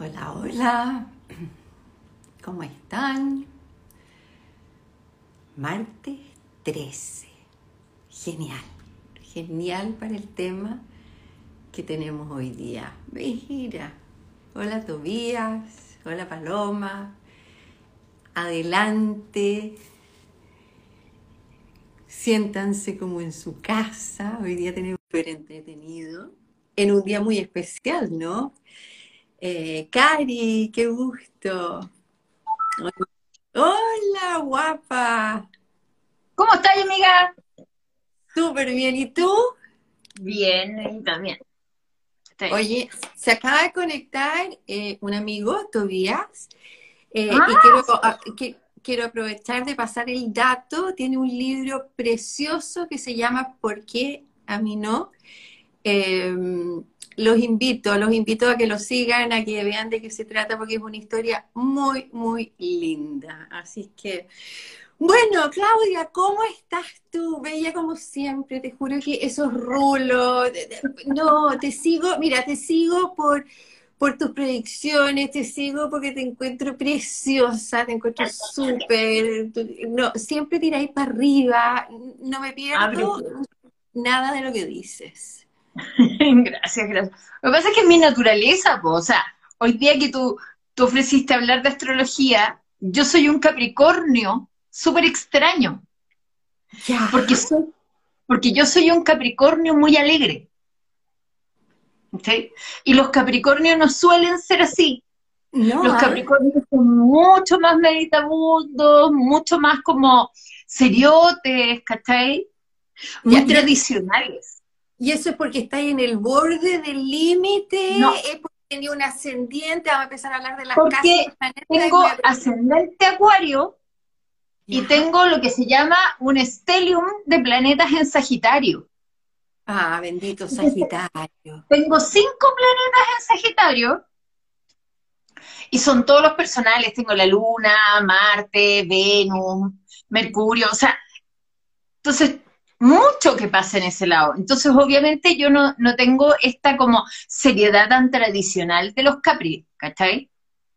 Hola, hola. ¿Cómo están? Martes 13. Genial. Genial para el tema que tenemos hoy día. Mira. Hola Tobías. Hola Paloma. Adelante. Siéntanse como en su casa. Hoy día tenemos súper entretenido. En un día muy especial, ¿no? Eh, Cari, qué gusto. Hola, guapa. ¿Cómo estás, amiga? Súper bien. ¿Y tú? Bien, también. Oye, se acaba de conectar eh, un amigo, Tobías, eh, y Ah, quiero, ah, que- quiero aprovechar de pasar el dato. Tiene un libro precioso que se llama ¿Por qué a mí no? Eh, los invito, los invito a que lo sigan, a que vean de qué se trata, porque es una historia muy, muy linda. Así que, bueno, Claudia, ¿cómo estás tú? Bella como siempre, te juro que esos rulos, no, te sigo, mira, te sigo por, por tus predicciones, te sigo porque te encuentro preciosa, te encuentro súper, no, siempre tiráis para arriba, no me pierdo nada de lo que dices. Gracias, gracias. Lo que pasa es que es mi naturaleza, po. O sea, hoy día que tú, tú ofreciste hablar de astrología, yo soy un Capricornio súper extraño, porque soy, porque yo soy un Capricornio muy alegre. ¿ok? Y los Capricornios no suelen ser así. No, Los ¿ah? Capricornios son mucho más meditabundos, mucho más como seriotes, ¿cachai? Muy tradicionales. Y eso es porque estáis en el borde del límite, No. es porque tenía un ascendiente, vamos a empezar a hablar de las Porque casas, planetas, y Tengo ascendente acuario y tengo lo que se llama un stellium de planetas en Sagitario. Ah, bendito Sagitario. Tengo cinco planetas en Sagitario y son todos los personales. Tengo la Luna, Marte, Venus, Mercurio, o sea, entonces mucho que pasa en ese lado. Entonces, obviamente, yo no, no tengo esta como seriedad tan tradicional de los Capri, ¿cachai?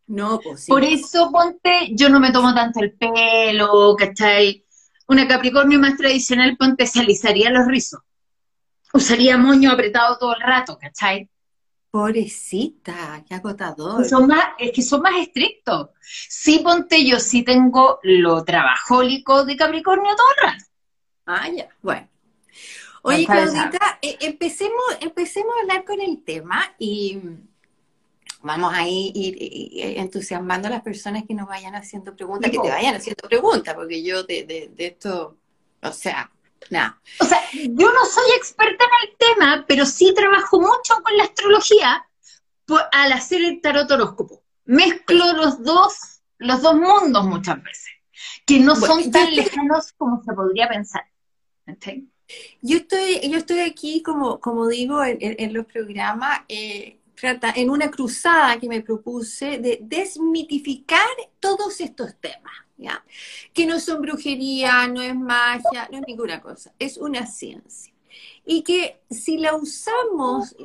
No, pues sí. Por eso, ponte, yo no me tomo tanto el pelo, ¿cachai? Una Capricornio más tradicional, ponte, se alisaría los rizos. Usaría moño apretado todo el rato, ¿cachai? Pobrecita, qué agotador. Son más, es que son más estrictos. Sí, ponte, yo sí tengo lo trabajólico de Capricornio todo el rato. Ah, ya, bueno. Oye, Nunca se Claudita, eh, empecemos, empecemos a hablar con el tema y vamos a ir, ir- ir entusiasmando a las personas que nos vayan haciendo preguntas, que te vayan haciendo preguntas, porque yo de, de, de esto, o sea, nada. O sea, yo no soy experta en el tema, pero sí trabajo mucho con la astrología por- al hacer el tarot horóscopo. Mezclo los dos, los dos mundos muchas veces, que no Bueno, son tan lejanos como se podría pensar. Yo estoy, yo estoy aquí, como, como digo, en, los programas, eh, en una cruzada que me propuse de desmitificar todos estos temas, ¿ya? Que no son brujería, no es magia, no es ninguna cosa, es una ciencia. Y que si la usamos,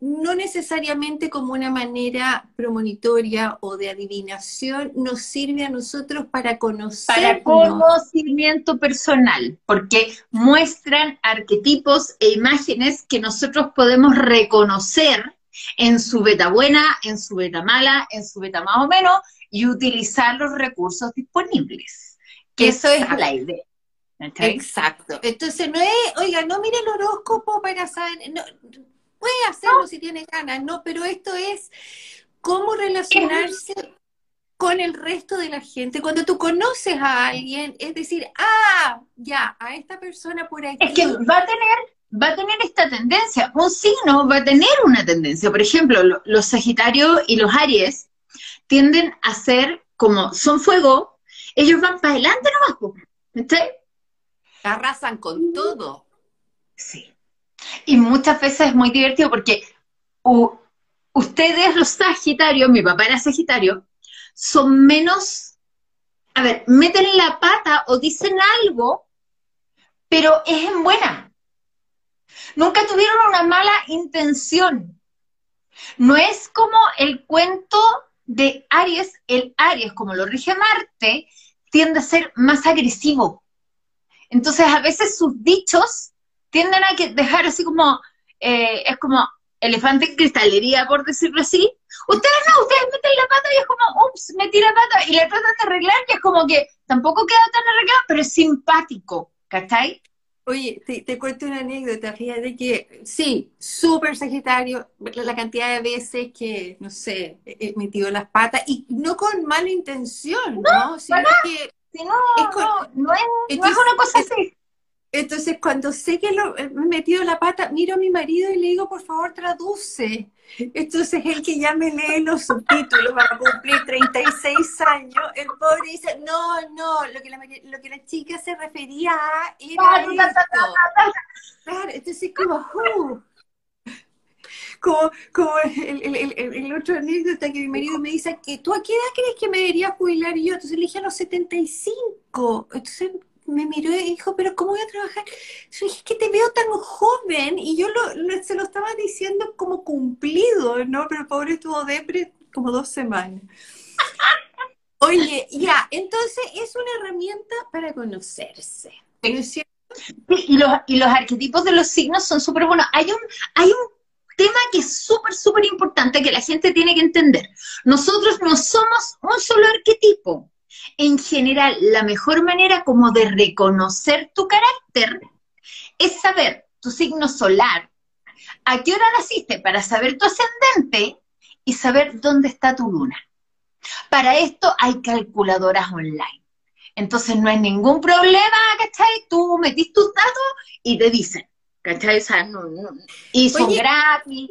no necesariamente como una manera premonitoria o de adivinación, nos sirve a nosotros para Para conocernos. conocimiento personal, porque muestran arquetipos e imágenes que nosotros podemos reconocer en su beta buena, en su beta mala, en su beta más o menos, y utilizar los recursos disponibles. Que eso es la idea. Exacto. Entonces no es, oiga, no mire el horóscopo para saber, no, puede hacerlo si tiene ganas, no, pero esto es cómo relacionarse con el resto de la gente. Cuando tú conoces a alguien, es decir, ah, ya, a esta persona por aquí. Es que va a tener, va a tener esta tendencia. Un signo va a tener una tendencia. Por ejemplo, lo- los Sagitarios y los Aries tienden a ser como son fuego, ellos van para adelante nomás. ¿cachai? Arrasan con todo. Sí. Y muchas veces es muy divertido porque ustedes, los Sagitarios, mi papá era Sagitario, son menos, a ver, meten la pata o dicen algo, pero es en buena. Nunca tuvieron una mala intención. No es como el cuento de Aries, el Aries, como lo rige Marte, tiende a ser más agresivo. Entonces, a veces sus dichos tienden a dejar así como, eh, es como elefante en cristalería, por decirlo así. Ustedes no, ustedes meten la pata y es como, ups, metí la pata y le tratan de arreglar y es como que tampoco queda tan arreglado, pero es simpático, ¿cachai? Oye, te, cuento una anécdota, fíjate que sí, súper Sagitario, la cantidad de veces que, no sé, he metido las patas y no con mala intención, ¿no? ¿no? Sino que no, no, no, es, una cosa así. Entonces, cuando sé que lo, he metido la pata, miro a mi marido y le digo, por favor, traduce. Entonces, él que ya me lee los subtítulos para cumplir 36 años, el pobre dice, no, no, lo que la, lo que la chica se refería a era esto. Claro, entonces, como, uh, como, el, el, el, otro anécdota que mi marido me dice, que ¿tú a qué edad crees que me debería jubilar yo? Entonces le dije a los 75. Entonces me miró y dijo, pero ¿cómo voy a trabajar? Yo dije, es que te veo tan joven y yo lo, se lo estaba diciendo como cumplido, ¿no? Pero el pobre estuvo depre como dos semanas. Oye, ya, entonces es una herramienta para conocerse. y, los, y los arquetipos de los signos son súper buenos. Hay un, hay un tema que es súper, súper importante que la gente tiene que entender. Nosotros no somos un solo arquetipo en general, la mejor manera como de reconocer tu carácter es saber tu signo solar, a qué hora naciste para saber tu ascendente y saber dónde está tu luna. Para esto hay calculadoras online. Entonces no hay ningún problema, ¿cachai? Tú metís tus datos y te dicen, ¿cachai? y son gratis.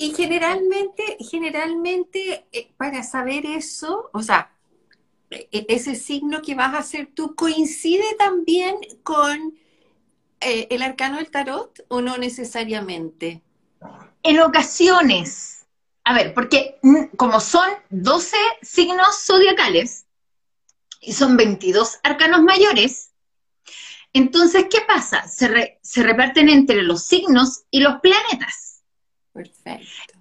Y generalmente, generalmente, eh, para saber eso, o sea, e-, ese signo que vas a hacer tú coincide también con eh, el arcano del tarot o no necesariamente? En ocasiones, a ver, porque mm, como son 12 signos zodiacales y son 22 arcanos mayores, entonces, ¿qué pasa? Se, se reparten entre los signos y los planetas. Perfecto.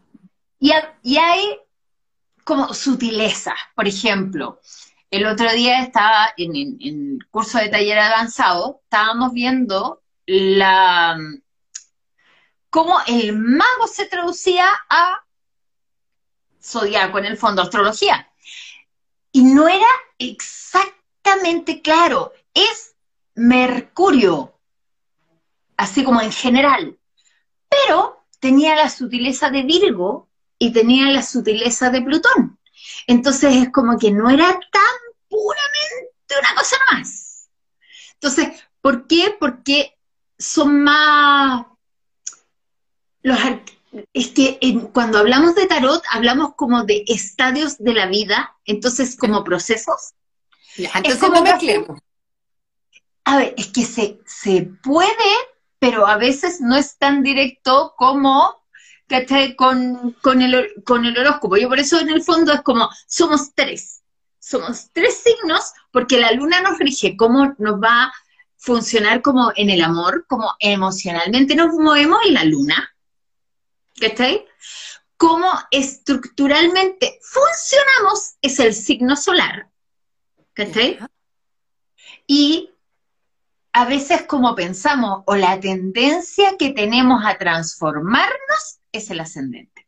Y, y hay como sutilezas, por ejemplo, el otro día estaba en, el curso de taller avanzado, estábamos viendo la cómo el mago se traducía a zodiaco, en el fondo, astrología. Y no era exactamente claro, es Mercurio, así como en general, pero tenía la sutileza de Virgo y tenía la sutileza de Plutón. Entonces es como que no era tan puramente una cosa más. Entonces, ¿por qué? Porque son más... Los, es que cuando hablamos de tarot, hablamos como de estadios de la vida, entonces como procesos. entonces como no A ver, es que se, se puede, pero a veces no es tan directo como con, con, el, con el horóscopo. Yo por eso en el fondo es como, somos tres. Somos tres signos porque la luna nos rige cómo nos va a funcionar como en el amor, como emocionalmente nos movemos en la luna. ¿Cachai? Cómo estructuralmente funcionamos es el signo solar. ¿Cachai? Y a veces como pensamos o la tendencia que tenemos a transformarnos es el ascendente.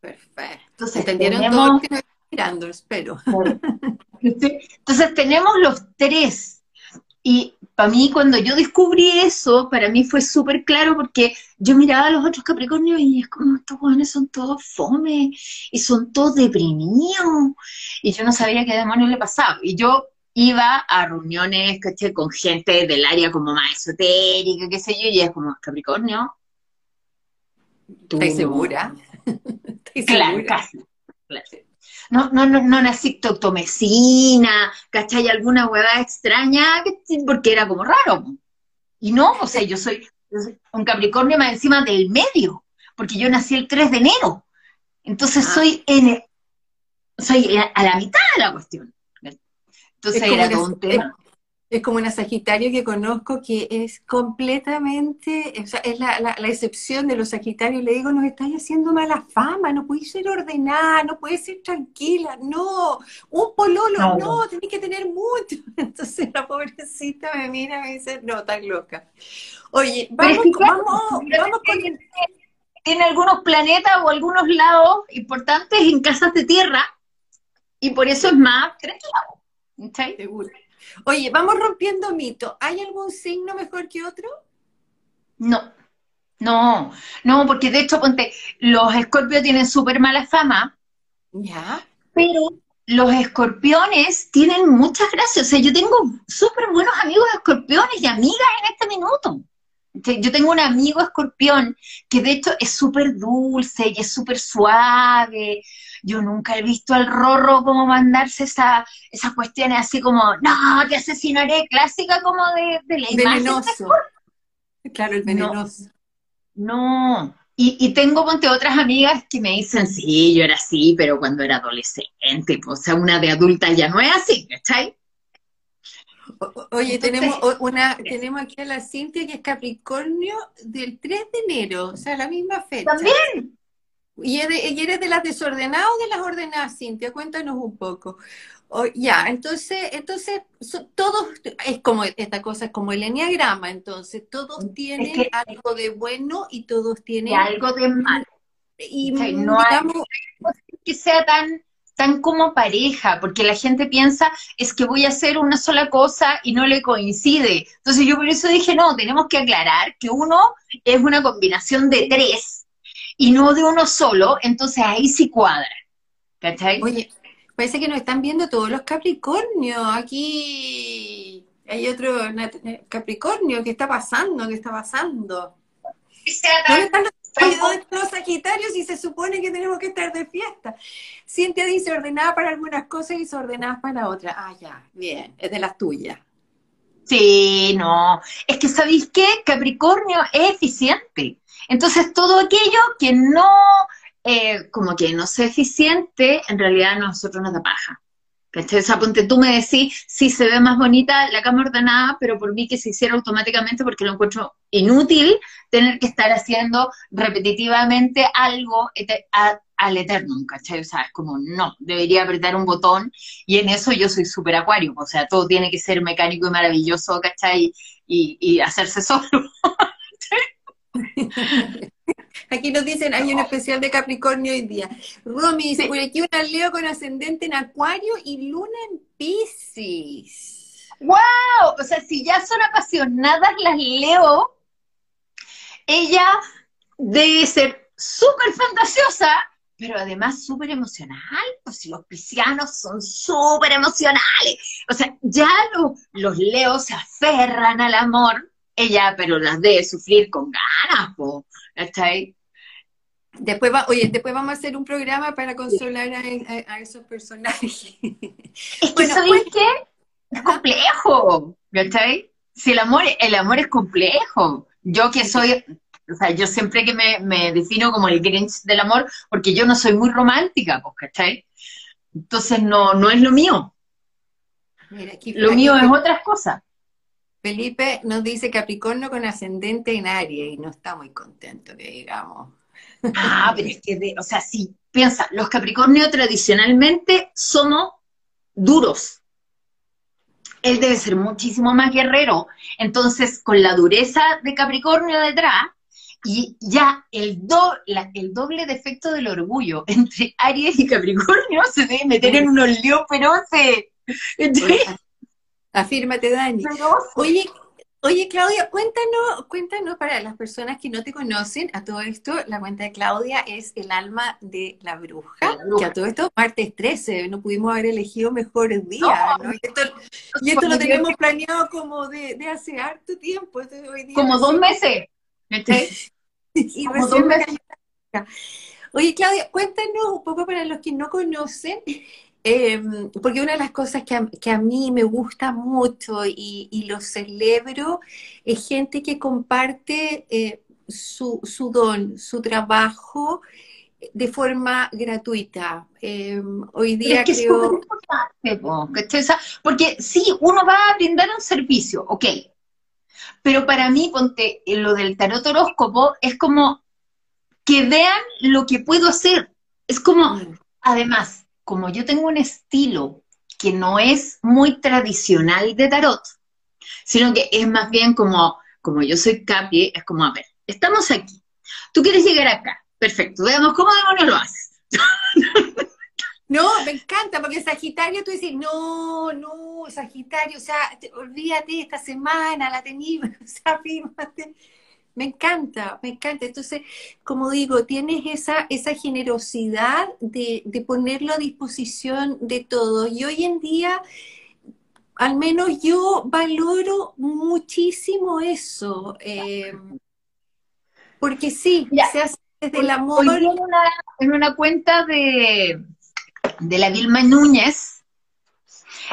Perfecto. Entonces, ¿entendieron todo que mirando, espero. Entonces tenemos los tres. Y para mí, cuando yo descubrí eso, para mí fue súper claro porque yo miraba a los otros Capricornios y es como, estos jóvenes son todos fome y son todos deprimidos. Y yo no sabía qué demonios le pasaba. Y yo iba a reuniones, ¿caché? Con gente del área como más esotérica, qué sé yo, y es como, Capricornio, ¿Estás segura? claro, casi. No, no, no, no naciste octomecina, ¿cachai? Alguna huevada extraña, porque era como raro. Y no, o sea, yo soy, un Capricornio más encima del medio, porque yo nací el 3 de enero. Entonces ah. soy en soy a la mitad de la cuestión. Entonces era todo un tema. Es como una Sagitario que conozco que es completamente, o sea, es la, la, excepción de los Sagitarios. Le digo, nos estáis haciendo mala fama, no podéis ser ordenada, no podéis ser tranquila, no, un pololo, no, no tenéis que tener mucho. Entonces la pobrecita me mira y me dice, no, estás loca. Oye, vamos, vamos, vamos con... Tiene algunos planetas o algunos lados importantes en casas de tierra y por eso es más Seguro. Oye, vamos rompiendo mito. ¿Hay algún signo mejor que otro? No, no, no, porque de hecho, ponte, los escorpios tienen súper mala fama. Ya. Pero los escorpiones tienen muchas gracias. O sea, yo tengo súper buenos amigos escorpiones y amigas en este minuto. Yo tengo un amigo escorpión que de hecho es súper dulce y es súper suave. Yo nunca he visto al Rorro como mandarse esa, esas cuestiones así como, no, te asesinaré, clásica como de, de la Venenoso. Claro, el venenoso. No. Y, y, tengo, ponte, otras amigas que me dicen, sí, yo era así, pero cuando era adolescente, pues, o sea, una de adulta ya no es así, ¿cachai? Oye, tenemos una, tenemos aquí a la Cintia que es Capricornio del 3 de enero, o sea, la misma fecha. También. ¿Y eres, de las desordenadas o de las ordenadas, Cintia? Cuéntanos un poco. ya, entonces, entonces, todos, es como, esta cosa es como el enneagrama, entonces, todos tienen algo de bueno y todos tienen... algo de malo. Y, no digamos, que sea tan tan como pareja, porque la gente piensa, es que voy a hacer una sola cosa y no le coincide. Entonces yo por eso dije, no, tenemos que aclarar que uno es una combinación de tres y no de uno solo, entonces ahí sí cuadra. ¿Cachai? Oye, parece que nos están viendo todos los Capricornios. Aquí hay otro Capricornio, ¿qué está pasando? ¿Qué está pasando? los Sagitarios y se supone que tenemos que estar de fiesta. Cintia dice ordenada para algunas cosas y desordenada para otras. Ah, ya, bien, es de las tuyas. Sí, no. Es que, ¿sabéis qué? Capricornio es eficiente. Entonces, todo aquello que no, eh, como que no sea eficiente, en realidad a nosotros nos da paja. ¿Cachai? O sea, ponte tú me decís, sí se ve más bonita la cama ordenada, pero por mí que se hiciera automáticamente porque lo encuentro inútil tener que estar haciendo repetitivamente algo al eterno, ¿cachai? O sea, es como, no, debería apretar un botón y en eso yo soy súper acuario, o sea, todo tiene que ser mecánico y maravilloso, ¿cachai? Y, y hacerse solo. Aquí nos dicen, hay un especial de Capricornio hoy día. Romy dice, por aquí una Leo con ascendente en Acuario y Luna en Pisces. ¡Wow! O sea, si ya son apasionadas las Leo, ella debe ser súper fantasiosa, pero además súper emocional, pues si los piscianos son súper emocionales. O sea, ya los, los leos se aferran al amor, ella, pero las debe sufrir con ganas, ¿está ahí? Después, va, oye, después vamos a hacer un programa para consolar a, esos personajes. Es que, ¿sabéis qué? Es complejo, ¿cachai? Si el amor, el amor es complejo. Yo que soy, o sea, yo siempre que me, me defino como el Grinch del amor, porque yo no soy muy romántica, pues, ¿cachai? Entonces no, no es lo mío. Mira, aquí, lo mío es otras cosas. Felipe nos dice Capricornio con ascendente en Aries y no está muy contento que digamos. Ah, pero es que, o sea, si piensa, los Capricornios tradicionalmente somos duros. Él debe ser muchísimo más guerrero. Entonces, con la dureza de Capricornio detrás, y ya el, do, el doble defecto del orgullo entre Aries y Capricornio se debe meter en unos líos feroces. Afírmate, Dani. Oye, oye, Claudia, cuéntanos, cuéntanos para las personas que no te conocen, a todo esto, la cuenta de Claudia es el alma de la bruja, que a todo esto, martes 13, no pudimos haber elegido mejores días, ¿no? Y esto, lo teníamos planeado como de, hace harto tiempo. como dos meses. y como dos meses. Oye, Claudia, cuéntanos un poco para los que no conocen, Em, porque una de las cosas que a, que a, mí me gusta mucho y, y lo celebro es gente que comparte eh, su, su, don, su trabajo de forma gratuita. Em, hoy día creo... porque sí, uno va a brindar un servicio, ok, pero para mí, ponte, eh, lo del tarot horóscopo es como que vean lo que puedo hacer. Es como, además, como yo tengo un estilo que no es muy tradicional de tarot, sino que es más bien como, como yo soy Capi, es como, a ver, estamos aquí. Tú quieres llegar acá. Perfecto, veamos cómo demonios lo haces. No, me encanta, porque Sagitario tú dices, no, no, Sagitario, o sea, olvídate, esta semana la tenía, o sea, fíjate. Me encanta, me encanta. Entonces, como digo, tienes esa, esa generosidad de, ponerlo a disposición de todos. Y hoy en día, al menos yo valoro muchísimo eso. Eh, porque sí, se hace desde el amor. en una cuenta de, de la Vilma Núñez,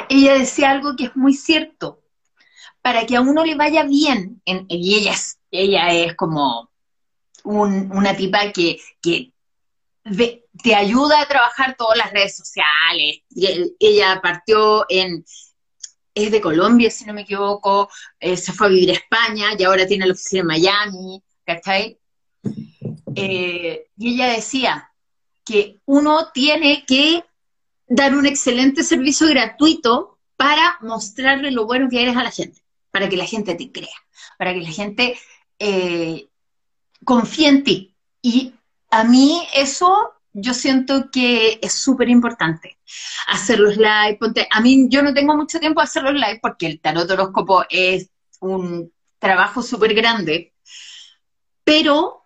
ella decía algo que es muy cierto. Para que a uno le vaya bien, y ella es, ella es como una tipa que, te ayuda a trabajar todas las redes sociales. ella partió en, es de Colombia, si no me equivoco, eh, se fue a vivir a España y ahora tiene la oficina en Miami, ¿cachai? Eh, y ella decía que uno tiene que dar un excelente servicio gratuito para mostrarle lo bueno que eres a la gente, para que la gente te crea, para que la gente eh, confíe en ti. Y a mí eso yo siento que es súper importante. Hacer los live, ponte, a mí yo no tengo mucho tiempo de hacer los live porque el tarot horóscopo es un trabajo súper grande, pero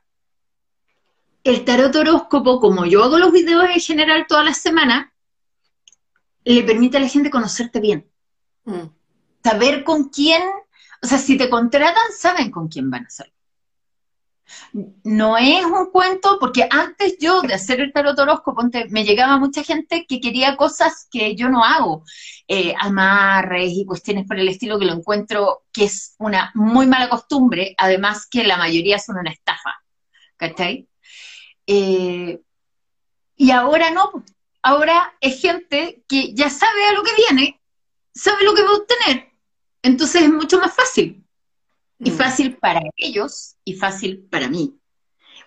el tarot horóscopo, como yo hago los videos en general todas las semanas, le permite a la gente conocerte bien. Mm. Saber con quién, o sea, si te contratan, saben con quién van a ser. No es un cuento, porque antes yo de hacer el tarot horóscopo, me llegaba mucha gente que quería cosas que yo no hago, eh, amarres y cuestiones por el estilo que lo encuentro que es una muy mala costumbre, además que la mayoría son una estafa, ¿cachai? Eh, y ahora no, ahora es gente que ya sabe a lo que viene, sabe lo que va a obtener. Entonces es mucho más fácil. Y mm. fácil para ellos y fácil para mí.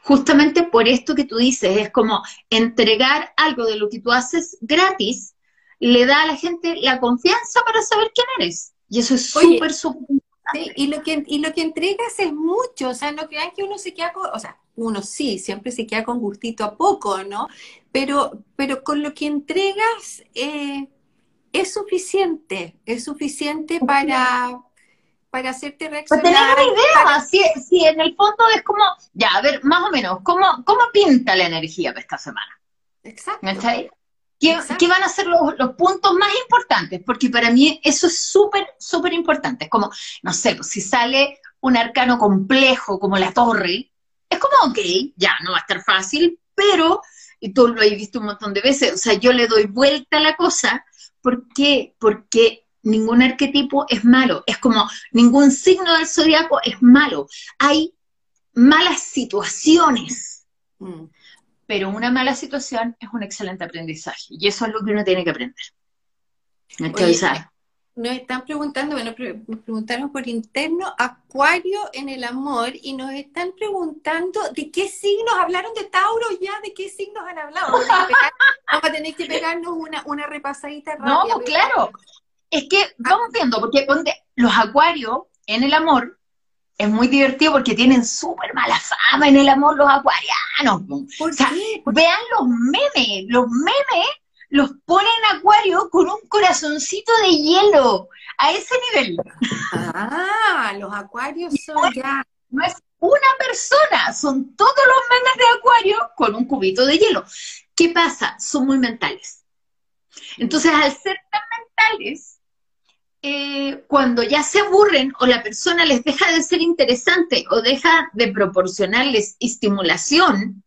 Justamente por esto que tú dices, es como entregar algo de lo que tú haces gratis, le da a la gente la confianza para saber quién eres. Y eso es súper, súper Sí, y lo que y lo que entregas es mucho, o sea, no crean que uno se queda con, o sea, uno sí, siempre se queda con gustito a poco, ¿no? Pero, pero con lo que entregas eh, es suficiente, es suficiente para, para hacerte reaccionar. Para tener una idea, si, en el fondo es como, ya, a ver, más o menos, ¿cómo, cómo pinta la energía para esta semana? Exacto. ¿Qué, ¿Qué, van a ser los, los, puntos más importantes? Porque para mí eso es súper, súper importante. Es como, no sé, pues, si sale un arcano complejo como la torre, es como, ok, ya, no va a estar fácil, pero, y tú lo has visto un montón de veces, o sea, yo le doy vuelta a la cosa, ¿por qué? Porque ningún arquetipo es malo, es como ningún signo del zodiaco es malo. Hay malas situaciones. Mm pero una mala situación es un excelente aprendizaje y eso es lo que uno tiene que aprender. Nos están preguntando, bueno, nos preguntaron por interno, Acuario en el amor, y nos están preguntando de qué signos, hablaron de Tauro ya, de qué signos han hablado. Vamos a, tener que pegarnos una, una repasadita rápida. No, claro, es que vamos viendo, porque los Acuarios en el amor es muy divertido porque tienen súper mala fama en el amor los acuarianos. o sea, vean los memes, los memes los ponen acuario con un corazoncito de hielo, a ese nivel. Ah, los acuarios son ya... No es una persona, son todos los memes de acuario con un cubito de hielo. ¿Qué pasa? Son muy mentales. Entonces, al ser tan mentales, eh, cuando ya se aburren o la persona les deja de ser interesante o deja de proporcionarles estimulación,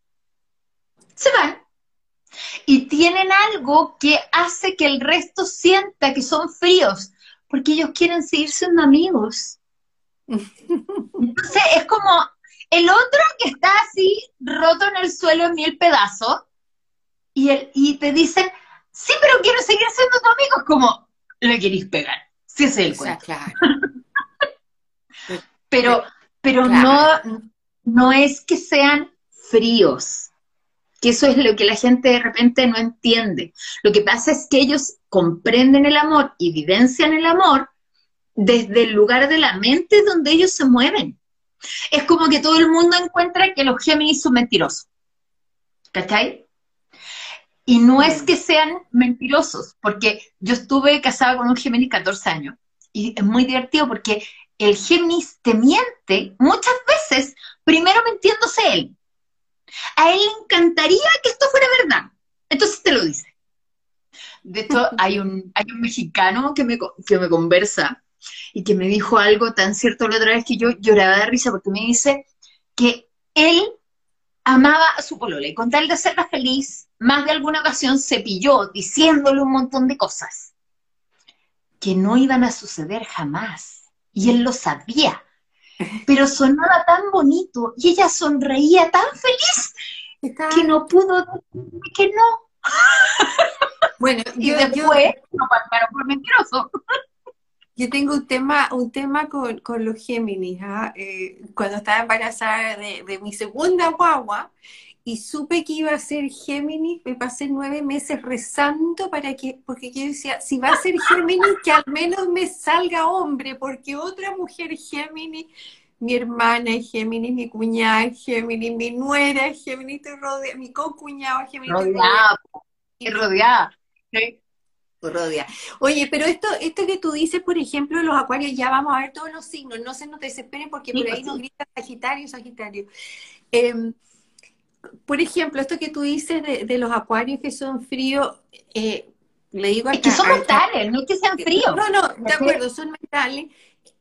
se van. Y tienen algo que hace que el resto sienta que son fríos, porque ellos quieren seguir siendo amigos. Entonces es como, El otro que está así, roto en el suelo en mil pedazos, y, el, y te dicen, sí, pero quiero seguir siendo tu amigo. Es como, le queréis pegar. Sí, es el cuento. Claro. pero pero no, no es que sean fríos, que eso es lo que la gente de repente no entiende. Lo que pasa es que ellos comprenden el amor y vivencian el amor desde el lugar de la mente donde ellos se mueven. Es como que todo el mundo encuentra que los Géminis son mentirosos. ¿Cachai? Y no es que sean mentirosos, porque yo estuve casada con un Géminis 14 años y es muy divertido porque el Géminis te miente muchas veces, primero mintiéndose él. A él le encantaría que esto fuera verdad, entonces te lo dice. De hecho, hay un, hay un mexicano que me, que me conversa y que me dijo algo tan cierto la otra vez que yo lloraba de risa porque me dice que él amaba a su polola y con tal de hacerla feliz, más de alguna ocasión se pilló diciéndole un montón de cosas que no iban a suceder jamás. Y él lo sabía. Pero sonaba tan bonito y ella sonreía tan feliz que no pudo decirme que no. Bueno, y después lo pasaron por mentiroso. Yo tengo un tema, un tema con, los Géminis. ¿ah? Eh, cuando estaba embarazada de, de, mi segunda guagua y supe que iba a ser Géminis, me pasé nueve meses rezando para que, porque yo decía, si va a ser Géminis, que al menos me salga hombre, porque otra mujer Géminis, mi hermana es Géminis, mi cuñada es Géminis, mi nuera es Géminis, rodea, mi co-cuñado es Géminis. Rodeada, rodeada. Rodea. Oye, pero esto, esto que tú dices, por ejemplo, los acuarios, ya vamos a ver todos los signos, no se nos desesperen porque por ahí nos grita Sagitario, Sagitario. Eh, por ejemplo, esto que tú dices de, los acuarios que son fríos, eh, le digo a Es que son mentales, no es que sean fríos. No, no, de acuerdo, son mentales.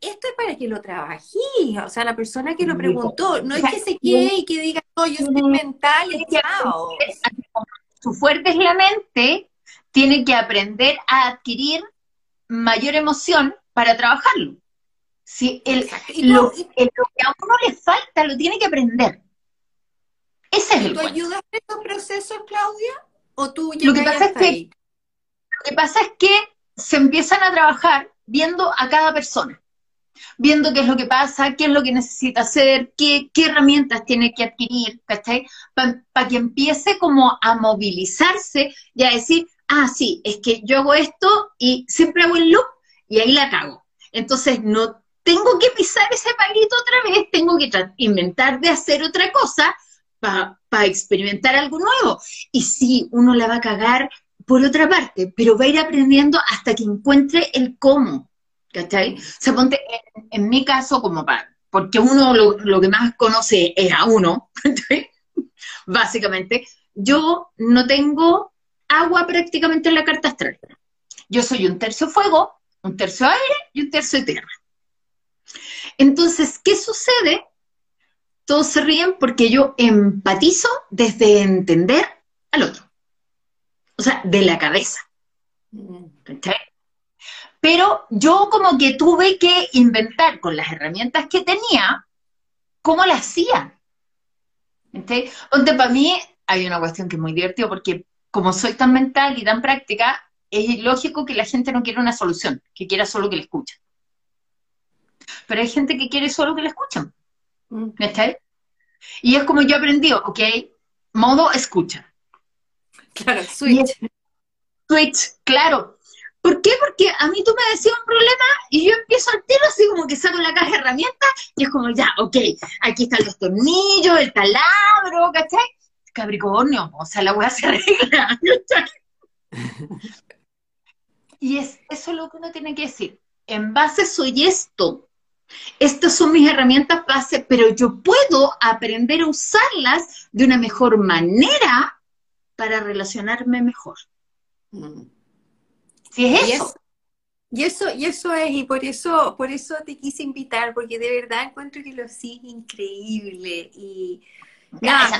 Esto es para que lo trabajís, o sea, la persona que lo preguntó, no es que se quede y que diga, no, yo soy mental chao. Su fuerte es la mente, tiene que aprender a adquirir mayor emoción para trabajarlo. Si el, lo, que a uno le falta lo tiene que aprender. Ese es el ¿Tú ayudas en estos procesos, Claudia? ¿O tú ya lo que pasa es que Lo que pasa es que se empiezan a trabajar viendo a cada persona, viendo qué es lo que pasa, qué es lo que necesita hacer, qué, qué herramientas tiene que adquirir, ¿cachai? Para que empiece como a movilizarse y a decir, ah, sí, es que yo hago esto y siempre hago el loop y ahí la cago. Entonces no tengo que pisar ese palito otra vez, tengo que inventar de hacer otra cosa para experimentar algo nuevo. Y sí, uno la va a cagar por otra parte, pero va a ir aprendiendo hasta que encuentre el cómo. ¿Cachai? O ponte, en, mi caso, como para, porque uno lo, lo, que más conoce es a uno, básicamente, yo no tengo agua prácticamente en la carta astral. Yo soy un tercio fuego, un tercio aire y un tercio tierra. Entonces, ¿qué sucede? Todos se ríen porque yo empatizo desde entender al otro. O sea, de la cabeza. Pero yo como que tuve que inventar con las herramientas que tenía cómo la hacía. Donde para mí hay una cuestión que es muy divertida porque como soy tan mental y tan práctica, es lógico que la gente no quiera una solución, que quiera solo que le escuchen. Pero hay gente que quiere solo que le escuchen. Mm. ¿Está Y es como yo aprendí, ok, modo escucha. Claro, switch. switch, claro. ¿Por qué? Porque a mí tú me decías un problema y yo empiezo al tiro así como que saco la caja de herramientas y es como ya, ok, aquí están los tornillos, el taladro, ¿cachai? Capricornio, o sea, la weá se arregla. y es eso lo que uno tiene que decir. En base soy esto. Estas son mis herramientas base, pero yo puedo aprender a usarlas de una mejor manera para relacionarme mejor. Mm. Si es eso. Y eso, y eso es, y por eso, por eso te quise invitar, porque de verdad encuentro que lo sí increíble. Y nada,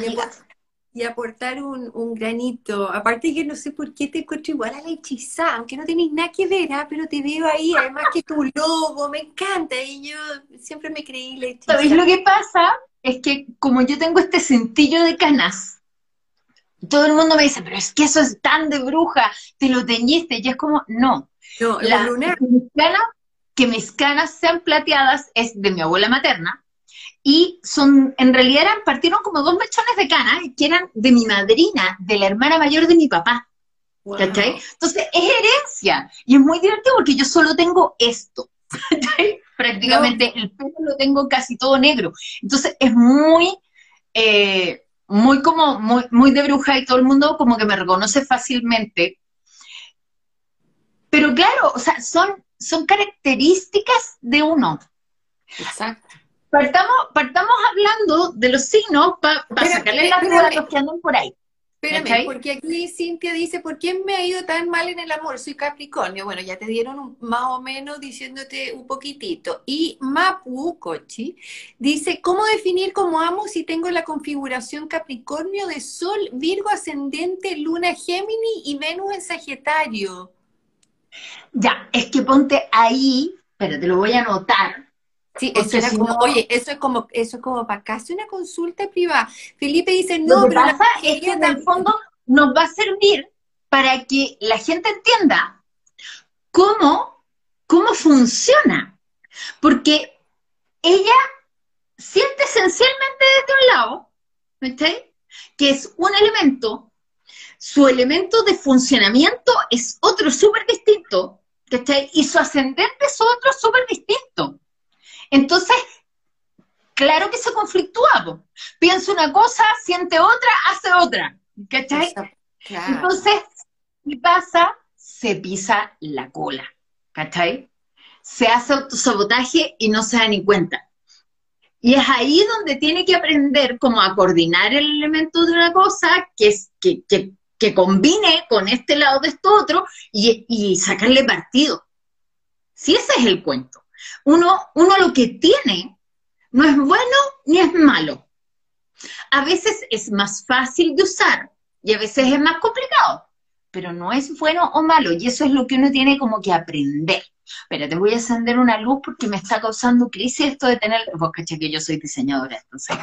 y aportar un, un, granito. Aparte que no sé por qué te encuentro igual a la hechizada, aunque no tenéis nada que ver, ¿ah? pero te veo ahí, además que tu logo, me encanta, y yo siempre me creí la hechizada. ¿Sabéis lo que pasa? es que como yo tengo este cintillo de canas, todo el mundo me dice, pero es que eso es tan de bruja, te lo teñiste, y es como, no. No, La- la luna, que, mis canas, que mis canas sean plateadas es de mi abuela materna, y son, en realidad eran, partieron como dos mechones de canas, que eran de mi madrina, de la hermana mayor de mi papá. wow. ¿Cachai? Entonces es herencia. Y es muy divertido porque yo solo tengo esto. ¿Cachai? Prácticamente el pelo lo tengo casi todo negro. Entonces es muy, eh, muy como, muy, muy de bruja y todo el mundo como que me reconoce fácilmente. Pero claro, o sea, son, son características de uno. Exacto. Partamos, partamos hablando de los signos para sacarle la espérame. duda a los que andan por ahí. Espérame, porque aquí Cintia dice, ¿por qué me ha ido tan mal en el amor? Soy Capricornio. Bueno, ya te dieron un- más o menos diciéndote un poquitito. Y Mapu, Cochi, dice, ¿cómo definir cómo amo si tengo la configuración Capricornio de Sol, Virgo ascendente, Luna Gémini y Venus en Sagitario? Ya, es que ponte ahí, pero te lo voy a anotar. Sí, Porque eso era si como, no- oye, eso es como, eso es como para casi una consulta privada. Felipe dice, Lo no, que pero pasa es que en el fondo nos va a servir para que la gente entienda cómo, cómo funciona. Porque ella siente esencialmente desde un lado, ¿cachai? Que es un elemento, su elemento de funcionamiento es otro súper distinto, ¿cachai? Y su ascendente es otro súper distinto. Entonces, claro que se conflictúa, po. piensa una cosa, siente otra, hace otra, ¿cachai? Claro. Entonces, ¿qué pasa? Se pisa la cola, ¿cachai? Se hace autosabotaje y no se da ni cuenta. Y es ahí donde tiene que aprender como a coordinar el elemento de una cosa que, es, que, que, que combine con este lado de esto otro y, y sacarle partido. Si ese es el cuento. Uno, uno lo que tiene no es bueno ni es malo. A veces es más fácil de usar y a veces es más complicado, pero no es bueno o malo y eso es lo que uno tiene como que aprender. Espérate, voy a encender una luz porque me está causando crisis esto de tener, vos caché que yo soy diseñadora, entonces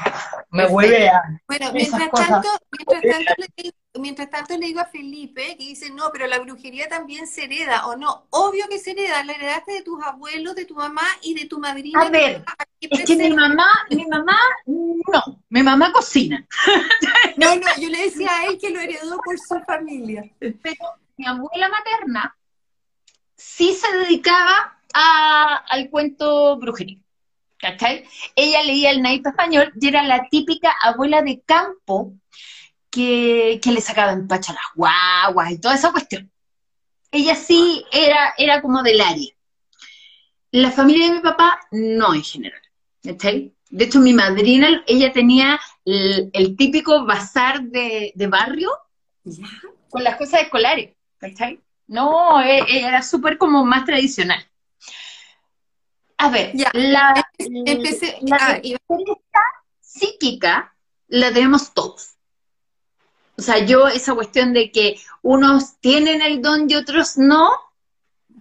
me vuelve a... Bueno, mientras tanto, mientras tanto, le digo, mientras tanto le digo a Felipe que dice, no, pero la brujería también se hereda, o no, obvio que se hereda, la heredaste de tus abuelos, de tu mamá y de tu madrina. A ver, aquí Es que mi mamá, mi mamá, no, mi mamá cocina, No, no, yo le decía a él que lo heredó por su familia. pero mi abuela materna sí se dedicaba a- al cuento brujería. ¿Cachai? Ella leía el naipe español y era la típica abuela de campo que, que le sacaba empacho a las guaguas y toda esa cuestión. Ella sí era, era como del área. La familia de mi papá, no en general. ¿cachai? De hecho, mi madrina, ella tenía el, el típico bazar de, de barrio con las cosas escolares, ¿cachai? No, e- e- era súper como más tradicional. A ver, Ya, la, Empecé, la ah, psíquica la tenemos todos. O sea, yo esa cuestión de que unos tienen el don y otros no,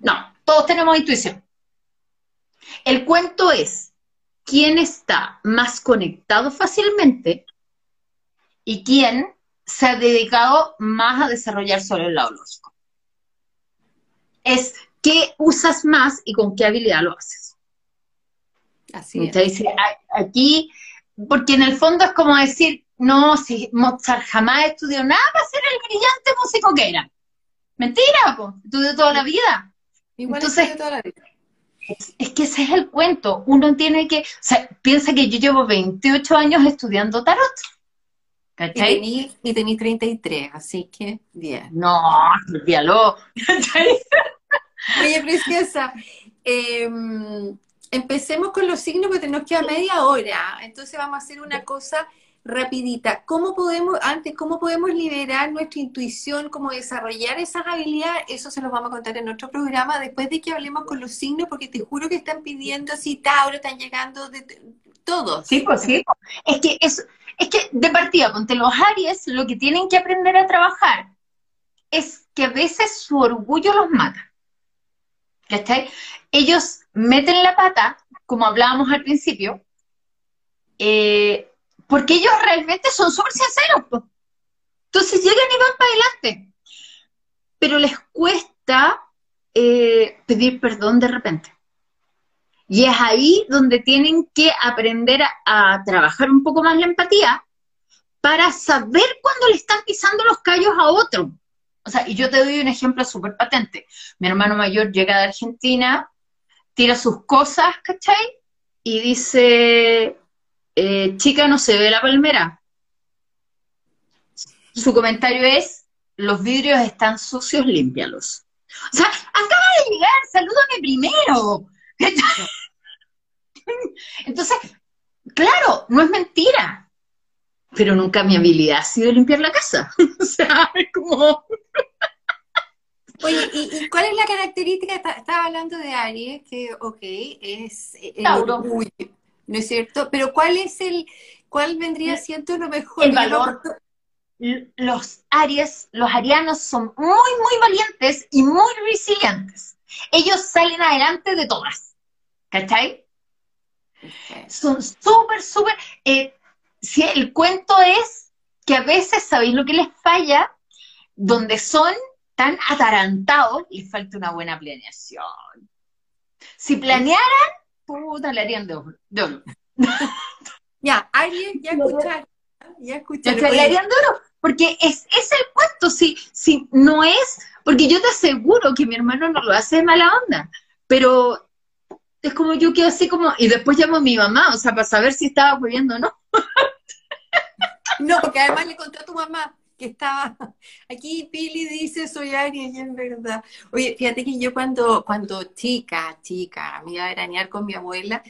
no, todos tenemos intuición. El cuento es quién está más conectado fácilmente y quién se ha dedicado más a desarrollar solo el lado lógico. Es qué usas más y con qué habilidad lo haces. así es. Entonces, dice, a- aquí, porque en el fondo es como decir, no, si Mozart jamás estudió nada para ser el brillante músico que era. Mentira, pues, estudió toda la vida. Igual Entonces- estudié toda la vida. Es, es que ese es el cuento. Uno tiene que, o sea, piensa que yo llevo 28 años estudiando tarot. Y ¿Cachai? tení, y tení 33, así que bien. No, olvídalo. ¿Cachai? Oye, preciosa, eh, empecemos con los signos porque nos queda media hora, entonces vamos a hacer una cosa rapidita. ¿Cómo podemos, antes, cómo podemos liberar nuestra intuición, cómo desarrollar esas habilidades? Eso se los vamos a contar en otro programa después de que hablemos con los signos, porque te juro que están pidiendo así, Tauro, están llegando de todos. Sí, pues sí. Es que es, es que de partida, ponte los Aries, lo que tienen que aprender a trabajar es que a veces su orgullo los mata. ¿Cachai? Ellos meten la pata, como hablábamos al principio, eh, porque ellos realmente son súper sinceros. Entonces llegan y van para adelante. Pero les cuesta eh, pedir perdón de repente. Y es ahí donde tienen que aprender a, trabajar un poco más la empatía para saber cuándo le están pisando los callos a otro. O sea, y yo te doy un ejemplo súper patente. Mi hermano mayor llega de Argentina, tira sus cosas, ¿cachai? Y dice, eh, chica, no se ve la palmera. Su comentario es, los vidrios están sucios, límpialos. O sea, acaba de llegar, salúdame primero. Entonces, claro, no es mentira, pero nunca mi habilidad ha sido limpiar la casa. o sea, es como... Oye, ¿y, cuál es la característica? Estaba hablando de Aries, que, ok, es el Tauro. ¿no es cierto? Pero ¿cuál es el, cuál vendría siendo lo mejor? El valor. Los Aries, los arianos son muy, muy valientes y muy resilientes. Ellos salen adelante de todas. ¿Cachai? Son súper, súper... Eh, si el cuento es que a veces, ¿sabéis lo que les falla? Donde son tan atarantados, les falta una buena planeación. Si planearan, puta, le harían de oro. ya, alguien ya escucharon. Ya escucharon. Le harían de oro. Porque es, es el cuento, si, si no es, porque yo te aseguro que mi hermano no lo hace de mala onda, pero es como yo quedo así como, y después llamo a mi mamá, o sea, para saber si estaba pudiendo o no. no, porque además le conté a tu mamá, que estaba aquí Pili dice soy Aries y es verdad. Oye, fíjate que yo cuando, cuando chica, chica, me iba a veranear con mi abuela,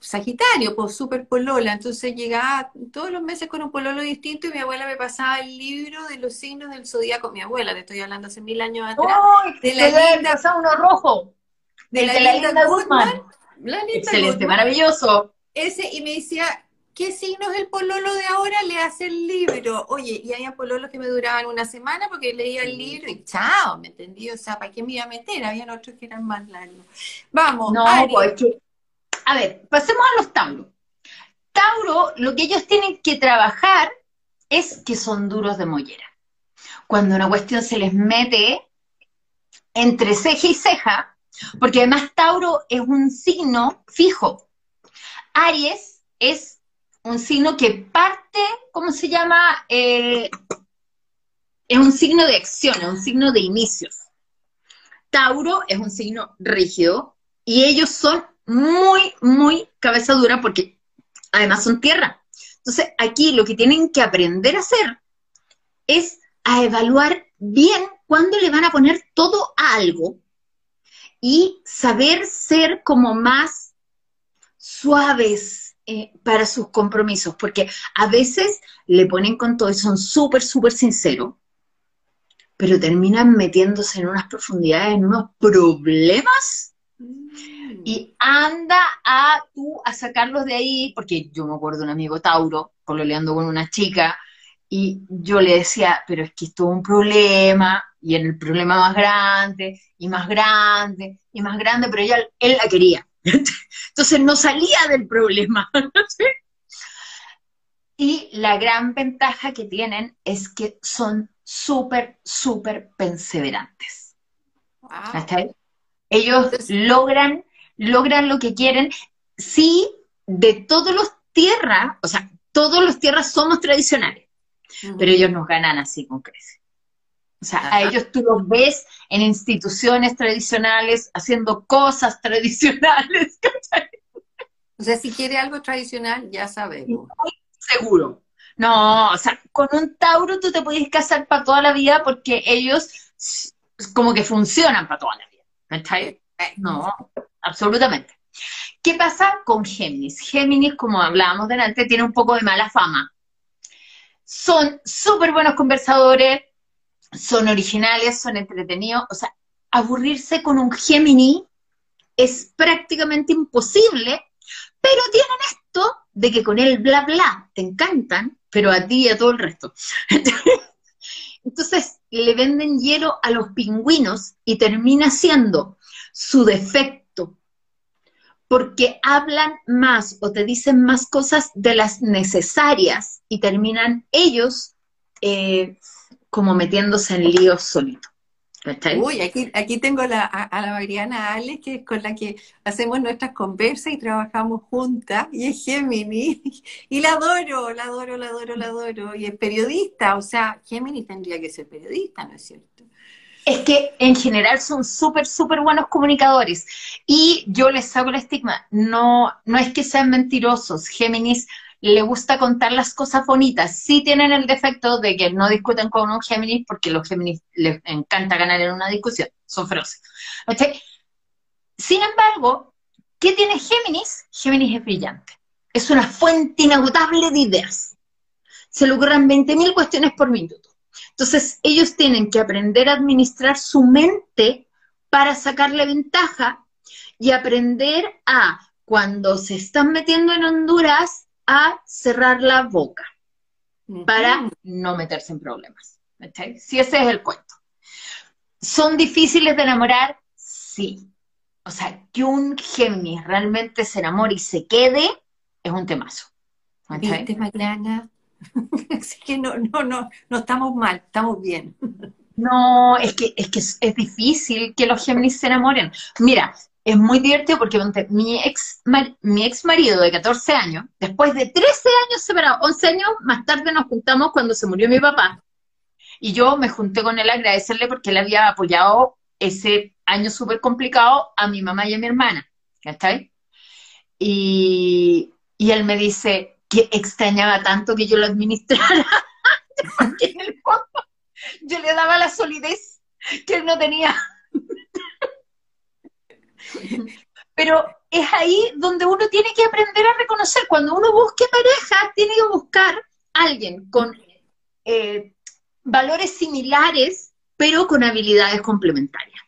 Sagitario, pues súper polola, entonces llegaba todos los meses con un pololo distinto y mi abuela me pasaba el libro de los signos del zodíaco, mi abuela, te estoy hablando hace mil años atrás, de la linda, uno rojo, de, la, linda, Guzmán, excelente, maravilloso. Ese, y me decía, ¿qué signo es el pololo de ahora? Le hace el libro. Oye, y había pololos que me duraban una semana porque leía el libro y chao, ¿me entendí? O sea, ¿para qué me iba a meter? Habían otros que eran más largos. Vamos, no, pues A ver, pasemos a los Tauros. Tauro, lo que ellos tienen que trabajar es que son duros de mollera. Cuando una cuestión se les mete entre ceja y ceja, porque además Tauro es un signo fijo. Aries es un signo que parte, ¿cómo se llama? Es un signo de acción, es un signo de inicios. Tauro es un signo rígido y ellos son muy, muy cabeza dura porque además son tierra. Entonces, aquí lo que tienen que aprender a hacer es a evaluar bien cuándo le van a poner todo a algo y saber ser como más suaves, eh, para sus compromisos, porque a veces le ponen con todo y son súper, súper sinceros, pero terminan metiéndose en unas profundidades, en unos problemas, y anda a tú a sacarlos de ahí, porque yo me acuerdo de un amigo Tauro, cololeando con una chica, y yo le decía, pero es que esto es un problema, y en el problema más grande, y más grande, y más grande, pero ella, él la quería. Entonces no salía del problema. Y la gran ventaja que tienen es que son súper, súper perseverantes. Ellos logran, logran lo que quieren. Sí, de todos los tierras, o sea, todos los tierras somos tradicionales, pero ellos nos ganan así con creces. O sea, a ellos tú los ves en instituciones tradicionales haciendo cosas tradicionales. O sea, si quiere algo tradicional, ya sabemos. seguro. No, o sea, con un Tauro tú te puedes casar para toda la vida porque ellos como que funcionan para toda la vida. No, absolutamente. ¿Qué pasa con Géminis? Géminis, como hablábamos delante, tiene un poco de mala fama. Son súper buenos conversadores, son originales, son entretenidos. O sea, aburrirse con un Gemini es prácticamente imposible, pero tienen esto de que con el bla bla te encantan, pero a ti y a todo el resto. Entonces le venden hielo a los pingüinos y termina siendo su defecto porque hablan más o te dicen más cosas de las necesarias y terminan ellos eh, como metiéndose en líos solitos. Uy, aquí, aquí tengo a, la Mariana Alex, que es con la que hacemos nuestras conversas y trabajamos juntas, y es Gemini, y la adoro, la adoro, la adoro, la adoro, y es periodista, o sea, Gemini tendría que ser periodista, ¿no es cierto? Es que en general son súper, súper buenos comunicadores, y yo les hago el estigma, no, no es que sean mentirosos, Géminis le gusta contar las cosas bonitas. Sí tienen el defecto de que no discuten con un Géminis porque los Géminis les encanta ganar en una discusión, son feroces. Sin embargo, ¿qué tiene Géminis? Géminis es brillante. Es una fuente inagotable de ideas. Se le ocurren 20.000 cuestiones por minuto. Entonces, ellos tienen que aprender a administrar su mente para sacarle ventaja y aprender a, cuando se están metiendo en Honduras, a cerrar la boca para no meterse en problemas. Si ese es el cuento. ¿Son difíciles de enamorar? Sí. O sea, que un Géminis realmente se enamore y se quede es un temazo. ¿Viste, Mariana? Así que no, no, no, no estamos mal, estamos bien. No, es que, es que es difícil que los Géminis se enamoren. Mira, es muy divertido porque mi ex, mi ex marido de 14 años, después de 13 años separados, 11 años más tarde nos juntamos cuando se murió mi papá. Y yo me junté con él a agradecerle porque él había apoyado ese año súper complicado a mi mamá y a mi hermana. ¿Cachai? Y, y él me dice que extrañaba tanto que yo lo administrara. porque en el fondo yo le daba la solidez que él no tenía. Pero es ahí donde uno tiene que aprender a reconocer. Cuando uno busque pareja, tiene que buscar a alguien con eh, valores similares, pero con habilidades complementarias.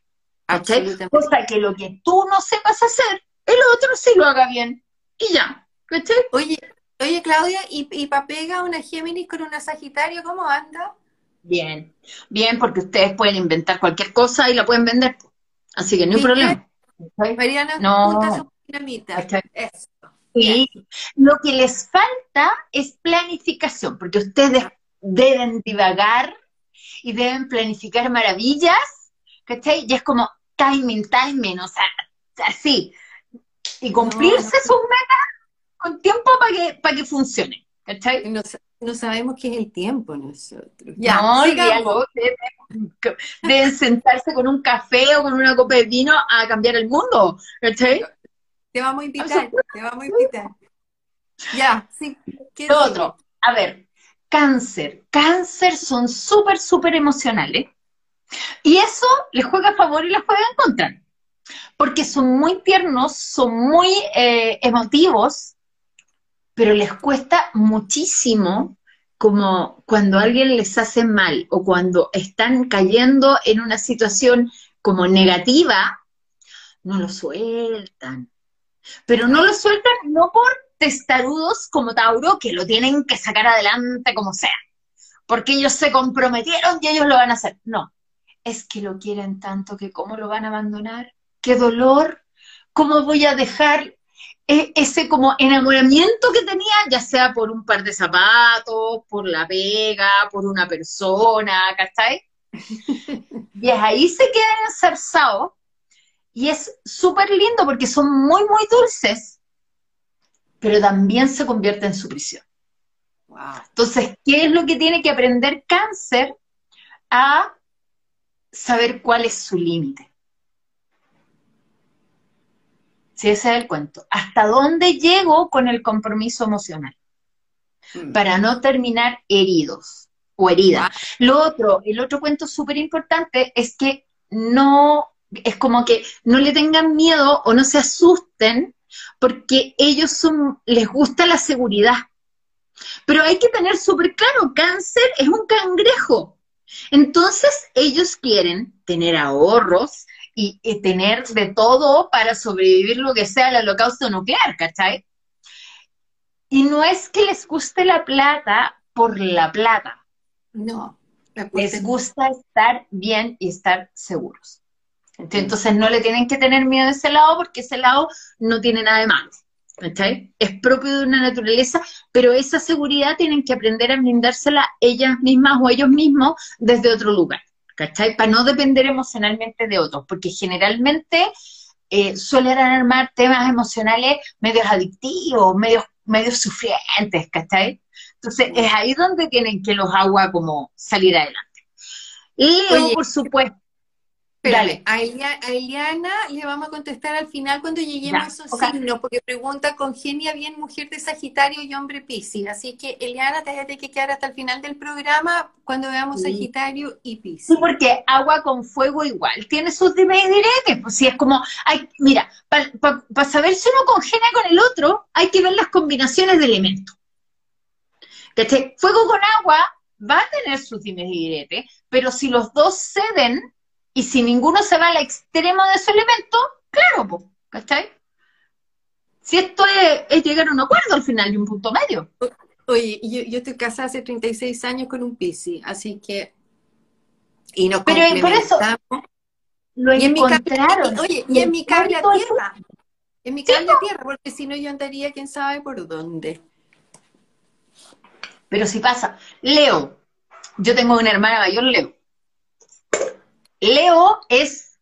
Cosa que lo que tú no sepas hacer, el otro sí lo haga bien. Y ya. Oye, oye, Claudia, ¿y, y Papega, una Géminis con una Sagitario, cómo anda? Bien, bien, porque ustedes pueden inventar cualquier cosa y la pueden vender. Así que no hay problema. Mariana, no. Sí. Lo que les falta es planificación, porque ustedes deben divagar y deben planificar maravillas, ¿cachai? Y es como timing, timing, o sea, así. Y cumplirse sus metas con tiempo para que, para que funcione, ¿cachai? No, sabemos qué es el tiempo nosotros. Ya, no, sigamos deben sentarse con un café o con una copa de vino a cambiar el mundo. Te vamos a invitar, te vamos a invitar. Ya, sí. ¿Qué otro? A ver, cáncer. Cáncer son súper, súper emocionales. Y eso les juega a favor y les juega en contra. Porque son muy tiernos, son muy eh, emotivos, pero les cuesta muchísimo como cuando alguien les hace mal o cuando están cayendo en una situación como negativa, no lo sueltan. Pero no lo sueltan no por testarudos como Tauro, que lo tienen que sacar adelante como sea, porque ellos se comprometieron y ellos lo van a hacer. No, es que lo quieren tanto que cómo lo van a abandonar, qué dolor, cómo voy a dejar ese como enamoramiento que tenía, ya sea por un par de zapatos, por la pega, por una persona, ¿cachai? y es ahí se quedan ensarzados y es súper lindo porque son muy, muy dulces, pero también se convierte en su prisión. Entonces, ¿qué es lo que tiene que aprender cáncer? A saber cuál es su límite. Si ese es el cuento. ¿Hasta dónde llego con el compromiso emocional? Mm. Para no terminar heridos o heridas. Lo otro, el otro cuento súper importante es que no, es como que no le tengan miedo o no se asusten porque ellos son, les gusta la seguridad. Pero hay que tener súper claro, cáncer es un cangrejo. Entonces ellos quieren tener ahorros, y, tener de todo para sobrevivir lo que sea el holocausto nuclear, ¿cachai? Y no es que les guste la plata por la plata. No. Les gusta estar bien y estar seguros. Entonces no le tienen que tener miedo a ese lado porque ese lado no tiene nada de malo. Es propio de una naturaleza, pero esa seguridad tienen que aprender a brindársela ellas mismas o ellos mismos desde otro lugar, ¿cachai? Para no depender emocionalmente de otros, porque generalmente eh, suelen armar temas emocionales medios adictivos, medios, medios sufrientes, ¿cachai? Entonces es ahí donde tienen que los agua como salir adelante. Y por supuesto, Dale. A, Eliana le vamos a contestar al final cuando lleguemos a esos signos, porque pregunta con genia bien mujer de Sagitario y hombre Piscis. Así que Eliana, te hay que quedar hasta el final del programa cuando veamos Sagitario y Piscis. Sí, porque agua con fuego igual tiene sus dimes y diretes. Pues si es como, hay, mira, para saber si uno congenia con el otro, hay que ver las combinaciones de elementos. Fuego con agua va a tener sus dimes y diretes, pero si los dos ceden y si ninguno se va al extremo de su elemento, claro, ¿cachai? Si esto es, llegar a un acuerdo al final y un punto medio. Oye, yo, estoy casada hace 36 años con un Piscis, así que... Y no Pero por eso lo y encontraron. oye, y en mi cable a tierra. En mi cable a tierra, porque si no yo andaría quién sabe por dónde. Pero si pasa, Leo, yo tengo una hermana mayor, Leo, Leo es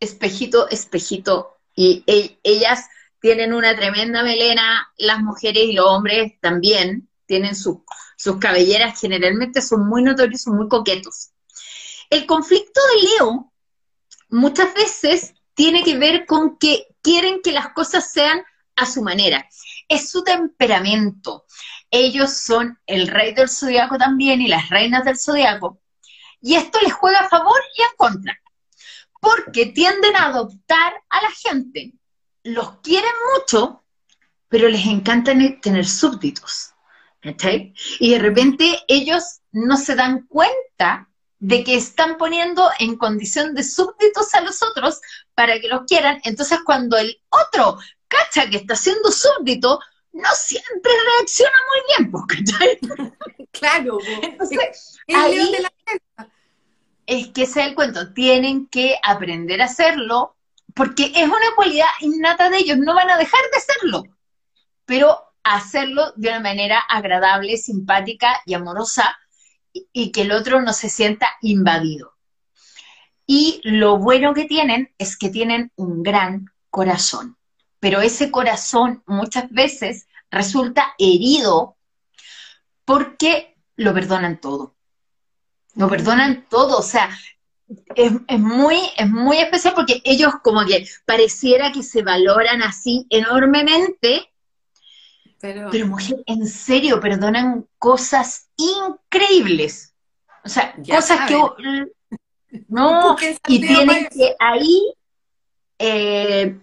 espejito, espejito, y ellas tienen una tremenda melena, las mujeres y los hombres también tienen sus cabelleras, generalmente son muy notorios, son muy coquetos. El conflicto de Leo muchas veces tiene que ver con que quieren que las cosas sean a su manera. Es su temperamento. Ellos son el rey del zodiaco también y las reinas del zodiaco. Y esto les juega a favor y en contra, porque tienden a adoptar a la gente, los quieren mucho, pero les encanta tener súbditos. Y de repente ellos no se dan cuenta de que están poniendo en condición de súbditos a los otros para que los quieran. Entonces cuando el otro cacha que está siendo súbdito, no siempre reacciona muy bien, ¿cachai? Claro, entonces ahí, es que ese es el cuento, tienen que aprender a hacerlo porque es una cualidad innata de ellos, no van a dejar de hacerlo, pero hacerlo de una manera agradable, simpática y amorosa y, que el otro no se sienta invadido. Y lo bueno que tienen es que tienen un gran corazón, pero ese corazón muchas veces resulta herido porque lo perdonan todo lo perdonan todo, o sea, es, muy, es muy especial porque ellos como que pareciera que se valoran así enormemente, pero, pero mujer, en serio, perdonan cosas increíbles. O sea, cosas que... No, y tienen que ahí eh,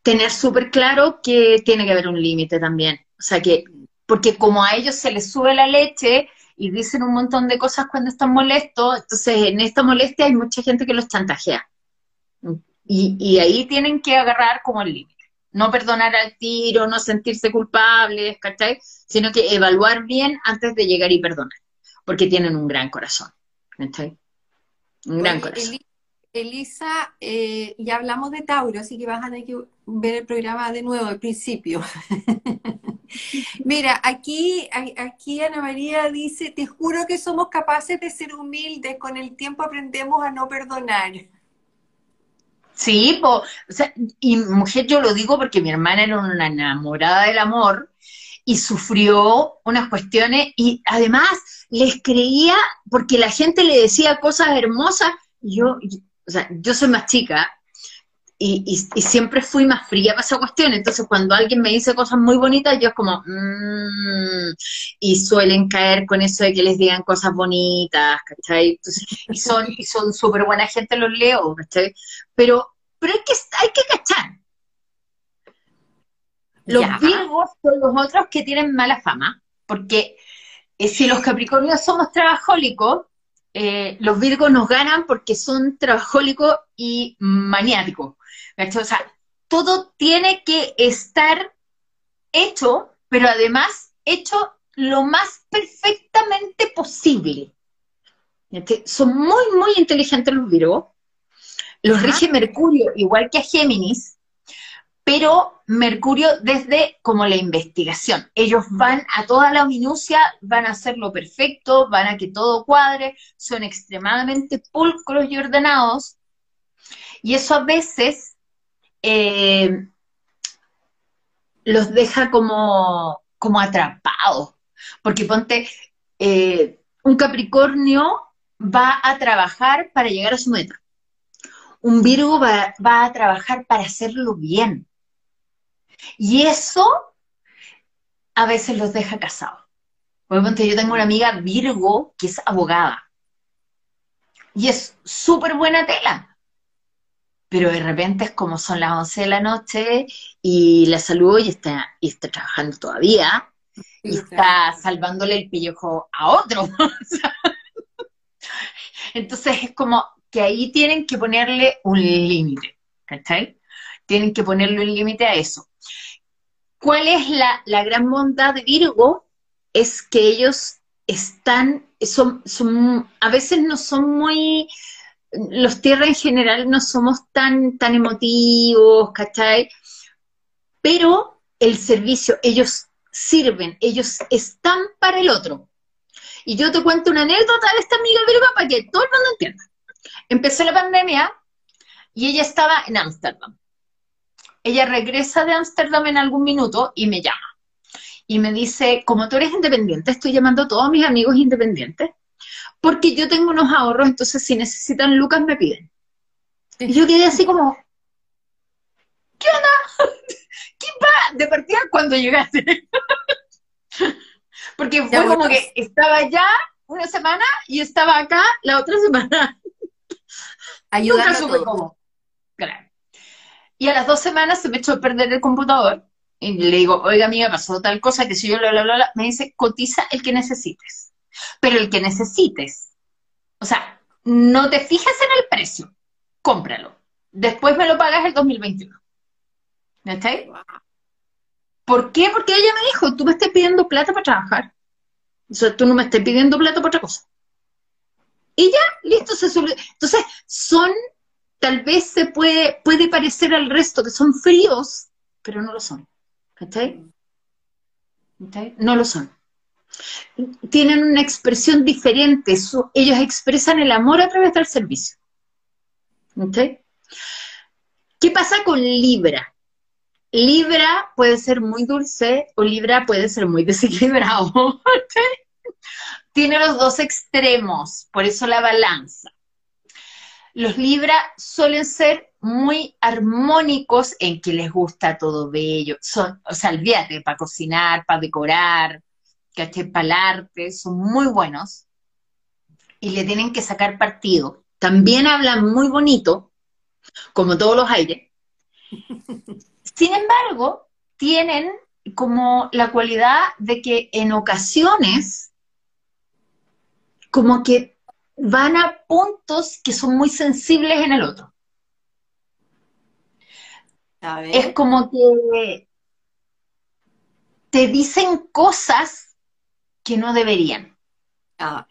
tener súper claro que tiene que haber un límite también. O sea que, porque como a ellos se les sube la leche, y dicen un montón de cosas cuando están molestos, entonces en esta molestia hay mucha gente que los chantajea. Y, ahí tienen que agarrar como el límite. No perdonar al tiro, no sentirse culpables, ¿cachai? Sino que evaluar bien antes de llegar y perdonar, porque tienen un gran corazón, ¿cachai? Un gran corazón. Elisa, eh, ya hablamos de Tauro, así que vas a tener que ver el programa de nuevo, al principio. Mira, aquí, aquí Ana María dice, te juro que somos capaces de ser humildes, con el tiempo aprendemos a no perdonar. Sí, o sea, y mujer, yo lo digo porque mi hermana era una enamorada del amor y sufrió unas cuestiones y además les creía porque la gente le decía cosas hermosas. Yo, o sea, yo soy más chica y, siempre fui más fría para esa cuestión. Entonces, cuando alguien me dice cosas muy bonitas, yo es como, mmm, y suelen caer con eso de que les digan cosas bonitas, ¿cachai? y son y son súper buena gente, los leo, ¿cachai? Pero, pero hay que, hay que cachar. Los virgos son los otros que tienen mala fama, porque eh, si los capricornios somos trabajólicos, eh, los virgos nos ganan porque son trabajólicos y maniáticos. O sea, todo tiene que estar hecho, pero además hecho lo más perfectamente posible. Son muy, muy inteligentes los virgos. Los rige Mercurio, igual que a Géminis, pero Mercurio desde como la investigación. Ellos van a toda la minucia, van a hacerlo perfecto, van a que todo cuadre, son extremadamente pulcros y ordenados, y eso a veces eh, los deja como, como atrapados, porque ponte, eh, un Capricornio va a trabajar para llegar a su meta. Un Virgo va, a trabajar para hacerlo bien. Y eso a veces los deja casados. Por ejemplo, yo tengo una amiga Virgo que es abogada. Y es súper buena tela. Pero de repente es como son las 11 de la noche y la saludo y está, y está trabajando todavía. Y está salvándole el pellejo a otro. Entonces es como que ahí tienen que ponerle un límite, ¿cachai? Tienen que ponerle un límite a eso. ¿Cuál es la, gran bondad de Virgo? Es que ellos están, son, son, a veces no son muy, los tierras en general no somos tan, tan emotivos, ¿cachai? Pero el servicio, ellos sirven, ellos están para el otro. Y yo te cuento una anécdota de esta amiga para que todo el mundo entienda. Empezó la pandemia y ella estaba en Ámsterdam. Ella regresa de Ámsterdam en algún minuto y me llama. Y me dice, como tú eres independiente, estoy llamando a todos mis amigos independientes, porque yo tengo unos ahorros, entonces si necesitan lucas me piden. Y yo quedé así como, ¿qué onda? ¿Qué va? De partida cuando llegaste. Porque fue como que estaba ya una semana y estaba acá la otra semana. Ayudando Claro. Y a las dos semanas se me echó a perder el computador y le digo, oiga, amiga, pasó tal cosa, que si yo, bla, bla, bla, me dice, cotiza el que necesites. Pero el que necesites. O sea, no te fijes en el precio, cómpralo. Después me lo pagas el 2021. ¿Está ahí? ¿Por qué? Porque ella me dijo, tú me estás pidiendo plata para trabajar. O sea, tú no me estás pidiendo plata para otra cosa. Y ya, listo, se Entonces, son, tal vez se puede, puede parecer al resto que son fríos, pero no lo son. ¿Cachai? No lo son. Tienen una expresión diferente. ellos expresan el amor a través del servicio. ¿Qué pasa con Libra? Libra puede ser muy dulce o Libra puede ser muy desequilibrado. Tiene los dos extremos, por eso la balanza. Los Libra suelen ser muy armónicos en que les gusta todo bello. Son, o sea, olvídate, para cocinar, para decorar, para el arte, son muy buenos y le tienen que sacar partido. También hablan muy bonito, como todos los aires, sin embargo, tienen como la cualidad de que en ocasiones como que van a puntos que son muy sensibles en el otro. Es como que te dicen cosas que no deberían. Ah,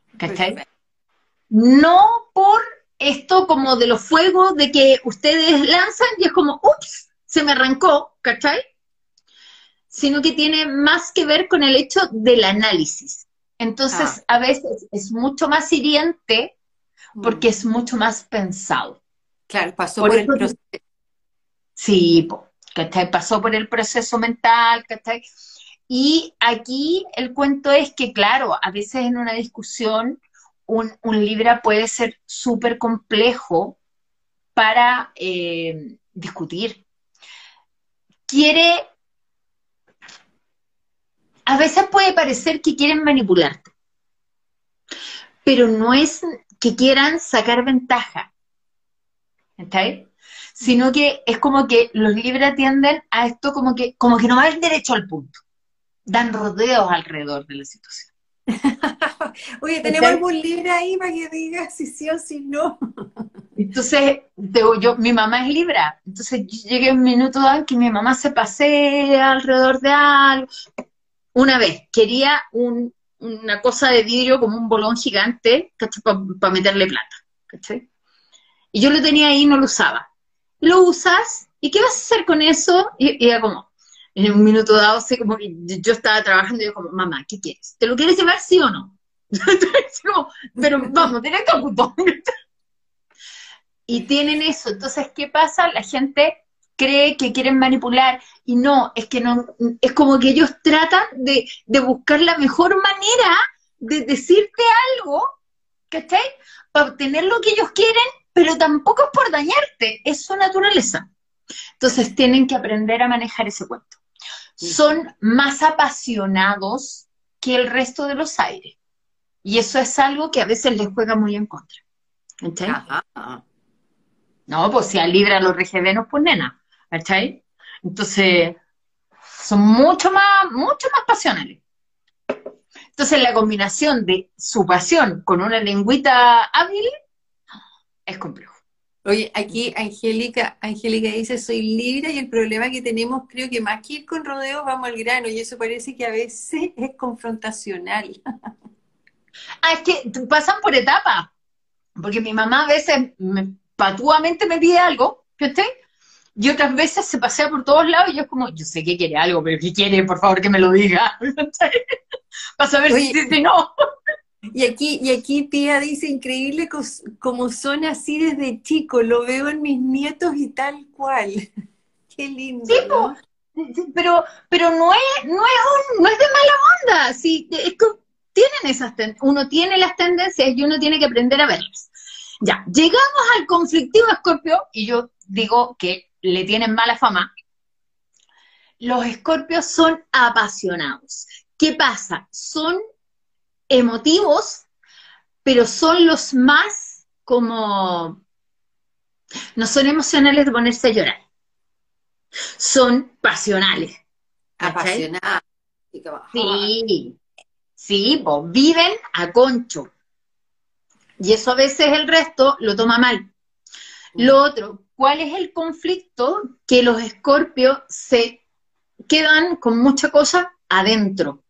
no por esto como de los fuegos de que ustedes lanzan y es como, ups, se me arrancó, ¿cachai? Sino que tiene más que ver con el hecho del análisis. Entonces, ah. a veces es mucho más hiriente porque mm. es mucho más pensado. Claro, pasó por, el proceso. Sí, ¿cachai? Pasó por el proceso mental, ¿cachai? Y aquí el cuento es que, claro, a veces en una discusión un, Libra puede ser súper complejo para eh, discutir, quiere, a veces puede parecer que quieren manipularte, pero no es que quieran sacar ventaja, ¿está ahí? Sino que es como que los libres tienden a esto como que, como que no van derecho al punto, dan rodeos alrededor de la situación. Oye, ¿tenemos algún libre ahí para que diga si sí o si no? Entonces, yo, mi mamá es Libra, entonces llegué un minuto en que mi mamá se pasea alrededor de algo. Una vez, quería una cosa de vidrio como un bolón gigante, Para meterle plata, Y yo lo tenía ahí y no lo usaba. Lo usas, ¿y qué vas a hacer con eso? Y, era como, en un minuto dado, sé como que yo estaba trabajando y yo como, mamá, ¿qué quieres? ¿Te lo quieres llevar sí o no? pero vamos, tienes que Y tienen eso. Entonces, ¿qué pasa? La gente cree que quieren manipular y no, es que no, es como que ellos tratan de, de buscar la mejor manera de decirte algo, ¿cachai? Para obtener lo que ellos quieren, pero tampoco es por dañarte, es su naturaleza. Entonces tienen que aprender a manejar ese cuento. Son más apasionados que el resto de los aires. Y eso es algo que a veces les juega muy en contra. ¿Cachai? No, pues si a Libra los rige Venus, pues nena. ¿Cachai? Entonces, son mucho más, mucho más pasionales. Entonces, la combinación de su pasión con una lengüita hábil es complejo. Oye, aquí Angélica, Angélica dice, soy Libra y el problema que tenemos, creo que más que ir con rodeos, vamos al grano, y eso parece que a veces es confrontacional. Ah, es que pasan por etapas, porque mi mamá a veces me, patuamente me pide algo, ¿viste? y otras veces se pasea por todos lados y yo es como, yo sé que quiere algo, pero ¿qué quiere? Por favor, que me lo diga. Para saber si, si no. Y aquí, y aquí tía dice, increíble como son así desde chico, lo veo en mis nietos y tal cual. Qué lindo. pero, pero no es, no es no es de mala onda, sí, es tienen esas uno tiene las tendencias y uno tiene que aprender a verlas. Ya, llegamos al conflictivo escorpio, y yo digo que le tienen mala fama, los escorpios son apasionados. ¿Qué pasa? Son emotivos, pero son los más como... No son emocionales de ponerse a llorar. Son pasionales. Apasionados. Sí, sí, pues viven a concho. Y eso a veces el resto lo toma mal. Lo otro, ¿cuál es el conflicto? Que los escorpios se quedan con mucha cosa adentro.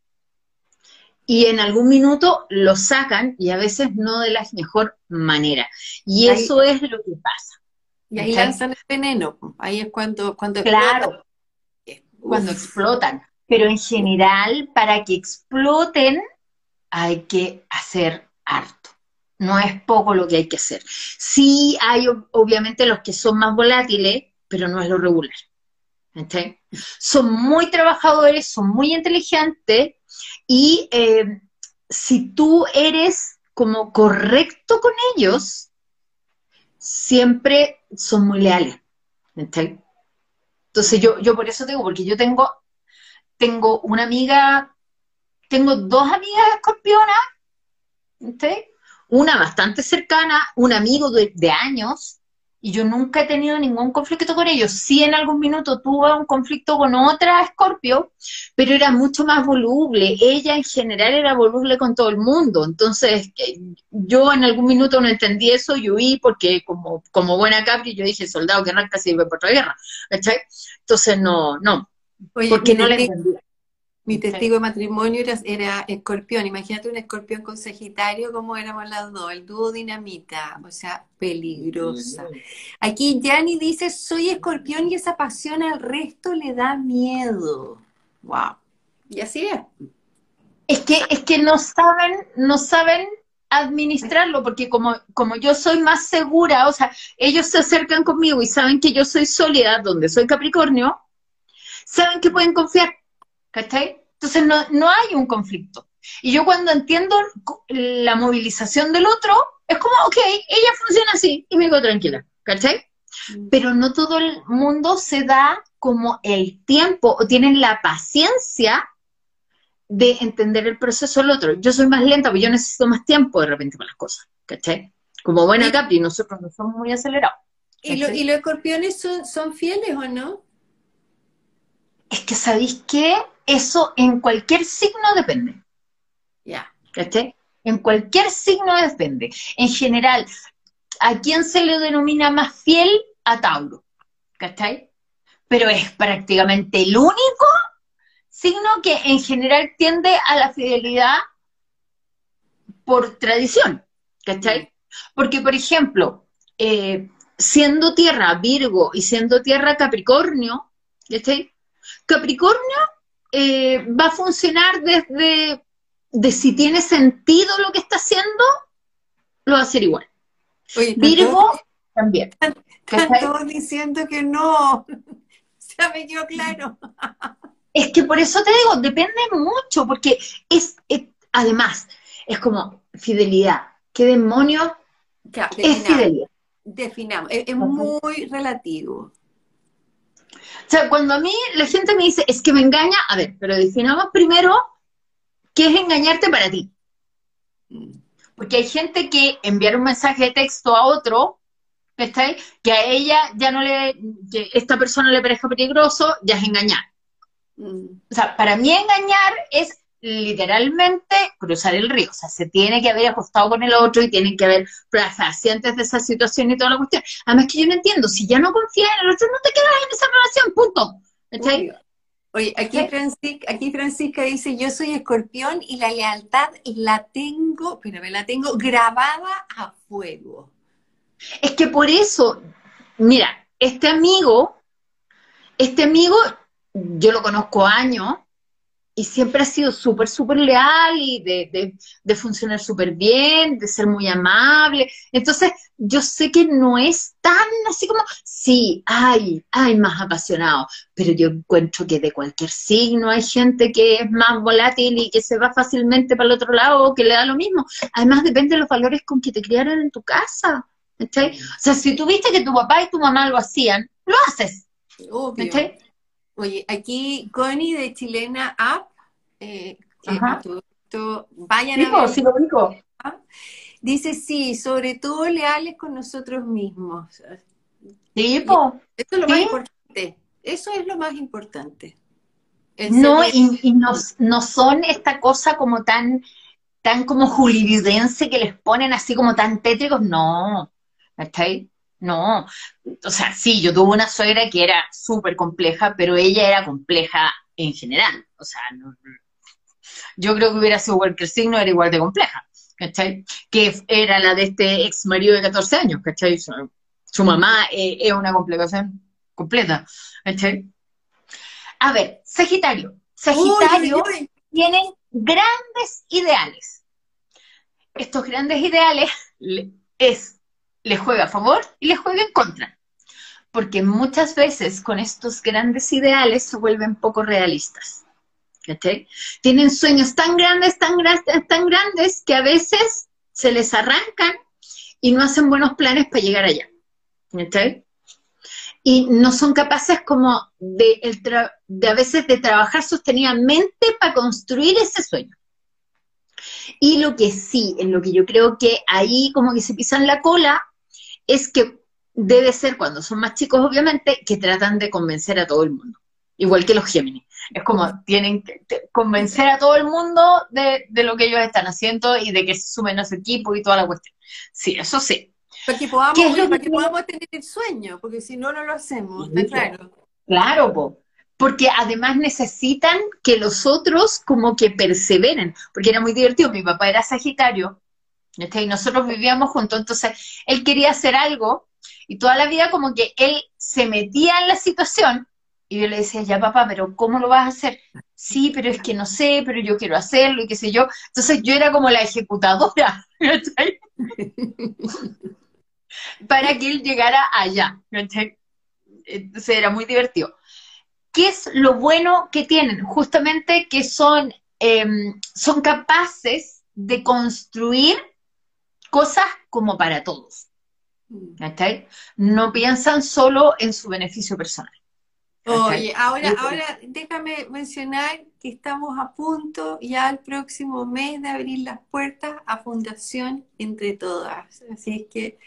Y en algún minuto lo sacan y a veces no de la mejor manera. Y eso es lo que pasa. Y ahí lanzan el veneno. Ahí es cuando, cuando Claro. Cuando explotan. Pero en general, para que exploten, hay que hacer harto. No es poco lo que hay que hacer. Sí hay obviamente los que son más volátiles, pero no es lo regular. Son muy trabajadores, son muy inteligentes y eh, si tú eres como correcto con ellos, siempre son muy leales. Entonces yo, yo por eso digo, porque yo tengo, tengo una amiga, tengo dos amigas escorpionas, una bastante cercana, un amigo de, años, y yo nunca he tenido ningún conflicto con ellos. Sí en algún minuto tuve un conflicto con otra Escorpio, pero era mucho más voluble. Ella en general era voluble con todo el mundo. Entonces eh, yo en algún minuto no entendí eso y huí porque como, como buena Capri yo dije, soldado que arranca sirve por otra guerra. Entonces no, no. porque no le entendí. Mi testigo de matrimonio era, escorpión. Imagínate un escorpión con Sagitario, como éramos las dos, el dúo dinamita, o sea, peligrosa. Aquí Yanni dice, soy escorpión y esa pasión al resto le da miedo. Wow. Y así es. Es que, es que no saben, no saben administrarlo, porque como, como yo soy más segura, o sea, ellos se acercan conmigo y saben que yo soy sólida, donde soy Capricornio, saben que pueden confiar ¿cachai? Entonces no, no hay un conflicto. Y yo cuando entiendo la movilización del otro, es como, ok, ella funciona así y me digo tranquila, ¿cachai? Mm. Pero no todo el mundo se da como el tiempo o tienen la paciencia de entender el proceso del otro. Yo soy más lenta, porque yo necesito más tiempo de repente para las cosas, ¿cachai? Como buena Capri, nosotros no somos muy acelerados. ¿Y, lo, ¿Y, los escorpiones son, son fieles o no? Es que, ¿sabéis qué? Eso en cualquier signo depende. Ya. En cualquier signo depende. En general, ¿a quién se le denomina más fiel? A Tauro. ¿Cachai? Pero es prácticamente el único signo que en general tiende a la fidelidad por tradición. ¿Cachai? Porque, por ejemplo, eh, siendo tierra Virgo y siendo tierra Capricornio, ¿sí? Capricornio eh, va a funcionar desde de si tiene sentido lo que está haciendo, lo va a hacer igual. Virgo también. Están todos diciendo que no. Ya me quedó claro. Es que por eso te digo, depende mucho, porque es, además, es como fidelidad. ¿Qué demonios es fidelidad? Definamos, es, muy relativo. O sea, cuando a mí la gente me dice, es que me engaña, a ver, pero definamos primero qué es engañarte para ti. Porque hay gente que enviar un mensaje de texto a otro, Que a ella ya no le, que esta persona le parezca peligroso, ya es engañar. Mm. O sea, para mí engañar es literalmente cruzar el río. O sea, se tiene que haber acostado con el otro y tienen que haber antes de esa situación y toda la cuestión. Además que yo no entiendo, si ya no confías en el otro, no te quedas en esa relación, punto. Oye, aquí, Francisca, aquí Francisca dice, yo soy escorpión y la lealtad la tengo, me la tengo grabada a fuego. Es que por eso, mira, este amigo, este amigo yo lo conozco años y siempre ha sido súper, súper leal y de, funcionar súper bien, de ser muy amable. Entonces, yo sé que no es tan así como, sí, hay, hay más apasionado, pero yo encuentro que de cualquier signo hay gente que es más volátil y que se va fácilmente para el otro lado o que le da lo mismo. Además, depende de los valores con que te criaron en tu casa. O sea, si tuviste que tu papá y tu mamá lo hacían, lo haces. Oye, aquí Connie de Chilena App, eh, vayan a ver. Sí lo digo. Dice, sí, sobre todo leales con nosotros mismos. Sí, Eso es lo más importante. Eso es lo más importante. No, y, no, son esta cosa como tan, tan como julividense que les ponen así como tan tétricos, no. ¿Está ahí? No, o sea, sí, yo tuve una suegra que era súper compleja, pero ella era compleja en general. O sea, yo creo que hubiera sido cualquier signo, era igual de compleja, ¿cachai? Que era la de este ex marido de 14 años, ¿cachai? Su, mamá eh, es una complicación completa, ¿cachai? A ver, Sagitario. Sagitario tienen grandes ideales. Estos grandes ideales es le juega a favor y le juega en contra. Porque muchas veces con estos grandes ideales se vuelven poco realistas. Tienen sueños tan grandes, tan grandes, tan grandes que a veces se les arrancan y no hacen buenos planes para llegar allá. Y no son capaces como de, de a veces de trabajar sostenidamente para construir ese sueño. Y lo que sí, en lo que yo creo que ahí como que se pisan la cola, es que debe ser cuando son más chicos, obviamente, que tratan de convencer a todo el mundo, igual que los Géminis. Es como tienen que convencer a todo el mundo de, lo que ellos están haciendo y de que se sumen a su equipo y toda la cuestión. Sí, eso sí. Para que podamos, tener el sueño, porque si no, no lo hacemos, está claro. Claro, porque además necesitan que los otros como que perseveren, porque era muy divertido, mi papá era Sagitario, y nosotros vivíamos juntos, entonces él quería hacer algo y toda la vida como que él se metía en la situación y yo le decía, ya papá, pero ¿cómo lo vas a hacer? Sí, pero es que no sé, pero yo quiero hacerlo y qué sé yo. Entonces yo era como la ejecutadora, Para que él llegara allá, Entonces era muy divertido. ¿Qué es lo bueno que tienen? Justamente que son, em, son capaces de construir cosas como para todos. Mm. No piensan solo en su beneficio personal. Oye, ahora, ahora déjame mencionar que estamos a punto ya el próximo mes de abrir las puertas a Fundación Entre Todas. Así es que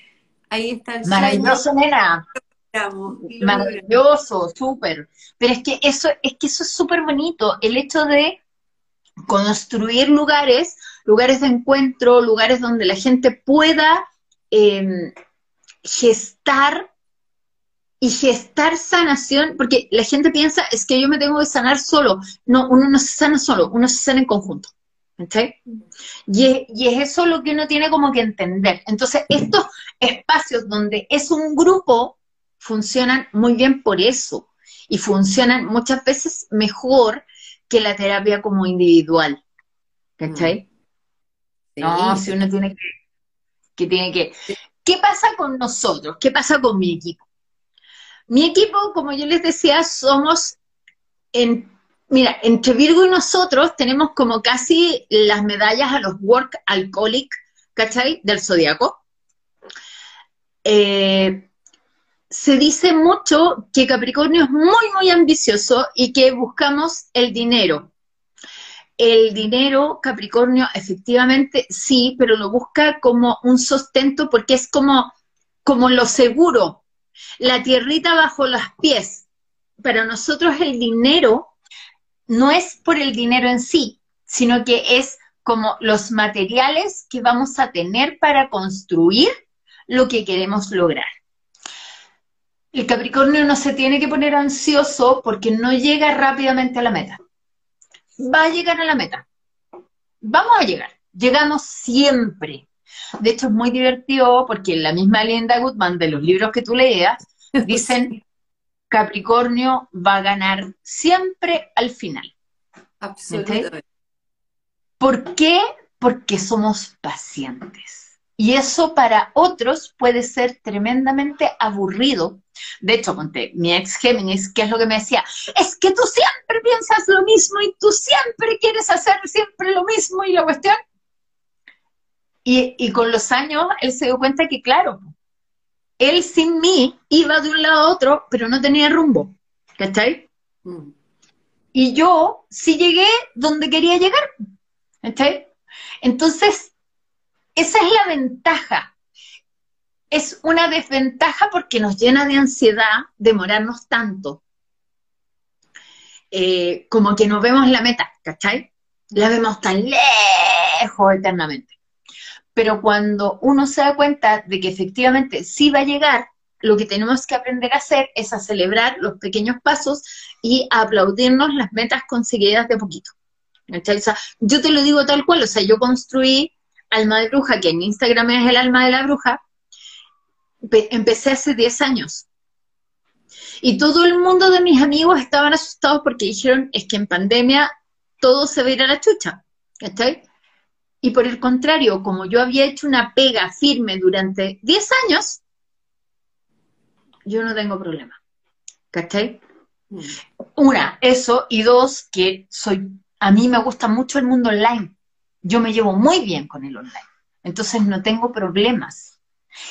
ahí está el Maravilloso, nena. Maravilloso, súper. Pero es que eso, es que eso es súper bonito, el hecho de construir lugares lugares de encuentro, lugares donde la gente pueda em, gestar y gestar sanación, porque la gente piensa, es que yo me tengo que sanar solo. No, uno no se sana solo, uno se sana en conjunto. Y, es, eso lo que uno tiene como que entender. Entonces, esto, espacios donde es un grupo, funcionan muy bien por eso. Y funcionan muchas veces mejor que la terapia como individual. ¿Cachai? Mm. No, si uno tiene que, que tiene que. ¿Qué pasa con nosotros? ¿Qué pasa con mi equipo? Mi equipo, como yo les decía, somos en Mira, entre Virgo y nosotros tenemos como casi las medallas a los work alcoholic, ¿cachai? Del zodiaco. Eh, se dice mucho que Capricornio es muy, muy ambicioso y que buscamos el dinero. El dinero, Capricornio, efectivamente sí, pero lo busca como un sustento porque es como, como lo seguro, la tierrita bajo los pies. Para nosotros el dinero no es por el dinero en sí, sino que es como los materiales que vamos a tener para construir lo que queremos lograr. El Capricornio no se tiene que poner ansioso porque no llega rápidamente a la meta. Va a llegar a la meta. Vamos a llegar. Llegamos siempre. De hecho, es muy divertido porque la misma Linda Goodman de los libros que tú leías dicen Capricornio va a ganar siempre al final. Absolutamente. ¿Por qué? Porque somos pacientes. Y eso para otros puede ser tremendamente aburrido. De hecho, conté, mi ex Géminis, ¿qué es lo que me decía? Es que tú siempre piensas lo mismo y tú siempre quieres hacer siempre lo mismo y la cuestión. Y, y con los años él se dio cuenta que, claro, él sin mí iba de un lado a otro, pero no tenía rumbo. ¿Cachai? Mm. Y yo sí llegué donde quería llegar. ¿Cachai? Entonces, esa es la ventaja. Es una desventaja porque nos llena de ansiedad demorarnos tanto. Eh, como que no vemos la meta, ¿cachai? La vemos tan lejos eternamente. Pero cuando uno se da cuenta de que efectivamente sí va a llegar, lo que tenemos que aprender a hacer es a celebrar los pequeños pasos y a aplaudirnos las metas conseguidas de poquito. yo te lo digo tal cual, o sea, yo construí Alma de Bruja, que en Instagram es el alma de la bruja, empecé hace 10 años. Y todo el mundo de mis amigos estaban asustados porque dijeron, es que en pandemia todo se va a ir a la chucha. ¿Cachai? Y por el contrario, como yo había hecho una pega firme durante 10 años, yo no tengo problema. ¿Cachai? Mm. Una, eso, y dos, que soy, a mí me gusta mucho el mundo online. Yo me llevo muy bien con el online. Entonces no tengo problemas.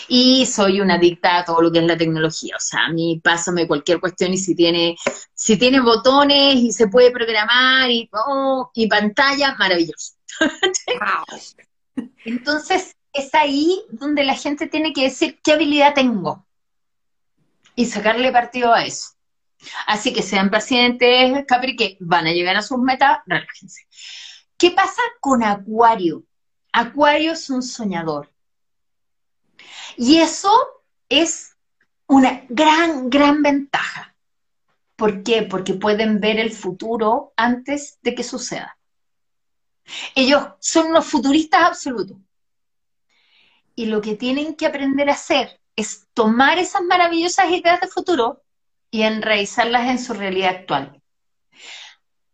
Y soy una adicta a todo lo que es la tecnología. O sea, a mí pásame cualquier cuestión y si tiene, si tiene botones y se puede programar y, oh, y pantalla, maravilloso. Entonces, es ahí donde la gente tiene que decir qué habilidad tengo y sacarle partido a eso. Así que sean pacientes, Capri, que van a llegar a sus metas, relájense. ¿Qué pasa con Acuario? Acuario es un soñador. Y eso es una gran, gran ventaja. ¿Por qué? Porque pueden ver el futuro antes de que suceda. Ellos son unos futuristas absolutos. Y lo que tienen que aprender a hacer es tomar esas maravillosas ideas de futuro y enraizarlas en su realidad actual.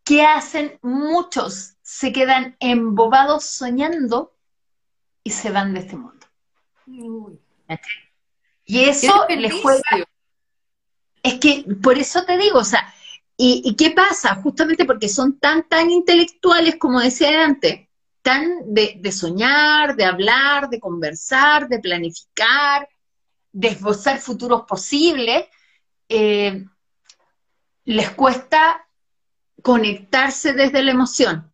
¿Qué hacen muchos? Se quedan embobados soñando y se van de este mundo. Y eso les juega. Es que por eso te digo, o sea, ¿Y, qué pasa? Justamente porque son tan, tan intelectuales, como decía antes, tan de, soñar, de hablar, de conversar, de planificar, de esbozar futuros posibles, eh, les cuesta conectarse desde la emoción.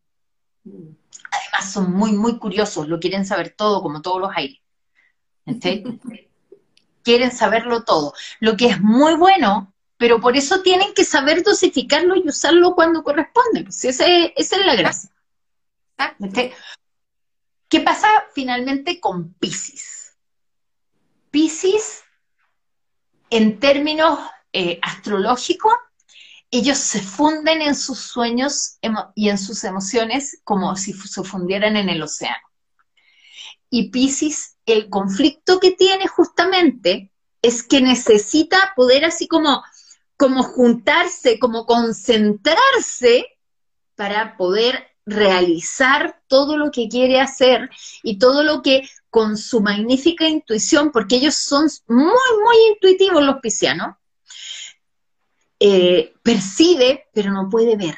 Además son muy, muy curiosos, lo quieren saber todo, como todos los aires. quieren saberlo todo. Lo que es muy bueno pero por eso tienen que saber dosificarlo y usarlo cuando corresponde. Pues esa, es, la gracia. ¿Qué pasa finalmente con Pisces? Pisces, en términos eh, astrológicos, ellos se funden en sus sueños y en sus emociones como si se fundieran en el océano. y Pisces, el conflicto que tiene justamente es que necesita poder así como, como juntarse, como concentrarse para poder realizar todo lo que quiere hacer y todo lo que con su magnífica intuición, porque ellos son muy, muy intuitivos los piscianos, eh, percibe, pero no puede ver.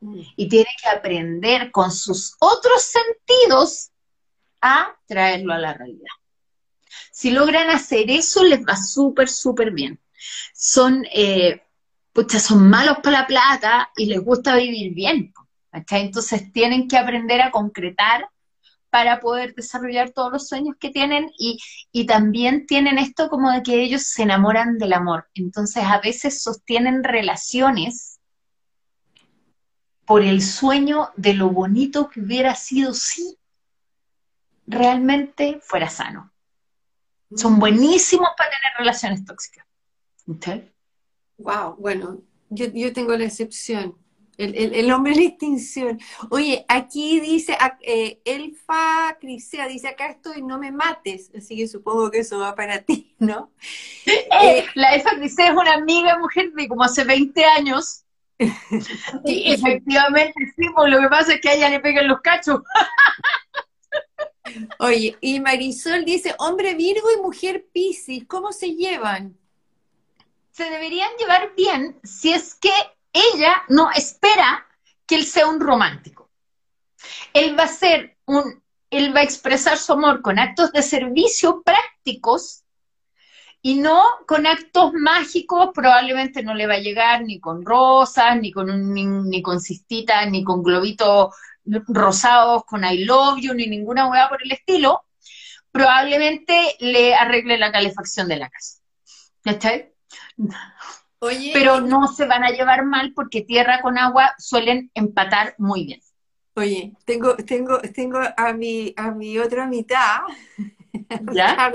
Mm. Y tiene que aprender con sus otros sentidos a traerlo a la realidad. Si logran hacer eso, les va súper, súper bien. Son, eh, son malos para la plata y les gusta vivir bien. Entonces tienen que aprender a concretar para poder desarrollar todos los sueños que tienen y, y, también tienen esto como de que ellos se enamoran del amor. Entonces a veces sostienen relaciones por el sueño de lo bonito que hubiera sido si realmente fuera sano. Son mm. buenísimos para tener relaciones tóxicas. Wow, bueno, yo, yo tengo la excepción. El, hombre de la extinción. Oye, aquí dice, eh, Elfa Crisea dice, acá estoy, no me mates. Así que supongo que eso va para ti, ¿no? Eh, eh, la Elfa Crisea es una amiga mujer de como hace 20 años. y efectivamente, sí, pues, lo que pasa es que a ella le pegan los cachos. Oye, y Marisol dice, hombre Virgo y mujer Piscis, ¿cómo se llevan? Se deberían llevar bien si es que ella no espera que él sea un romántico. Él va a ser un, él va a expresar su amor con actos de servicio prácticos y no con actos mágicos, probablemente no le va a llegar ni con rosas, ni con, un, ni, con cistitas, ni con globitos rosados, con I love you, ni ninguna hueá por el estilo. Probablemente le arregle la calefacción de la casa. ¿Está Oye, pero no se van a llevar mal porque tierra con agua suelen empatar muy bien. Oye, tengo, tengo, tengo a mi, a mi otra mitad, ¿Ya?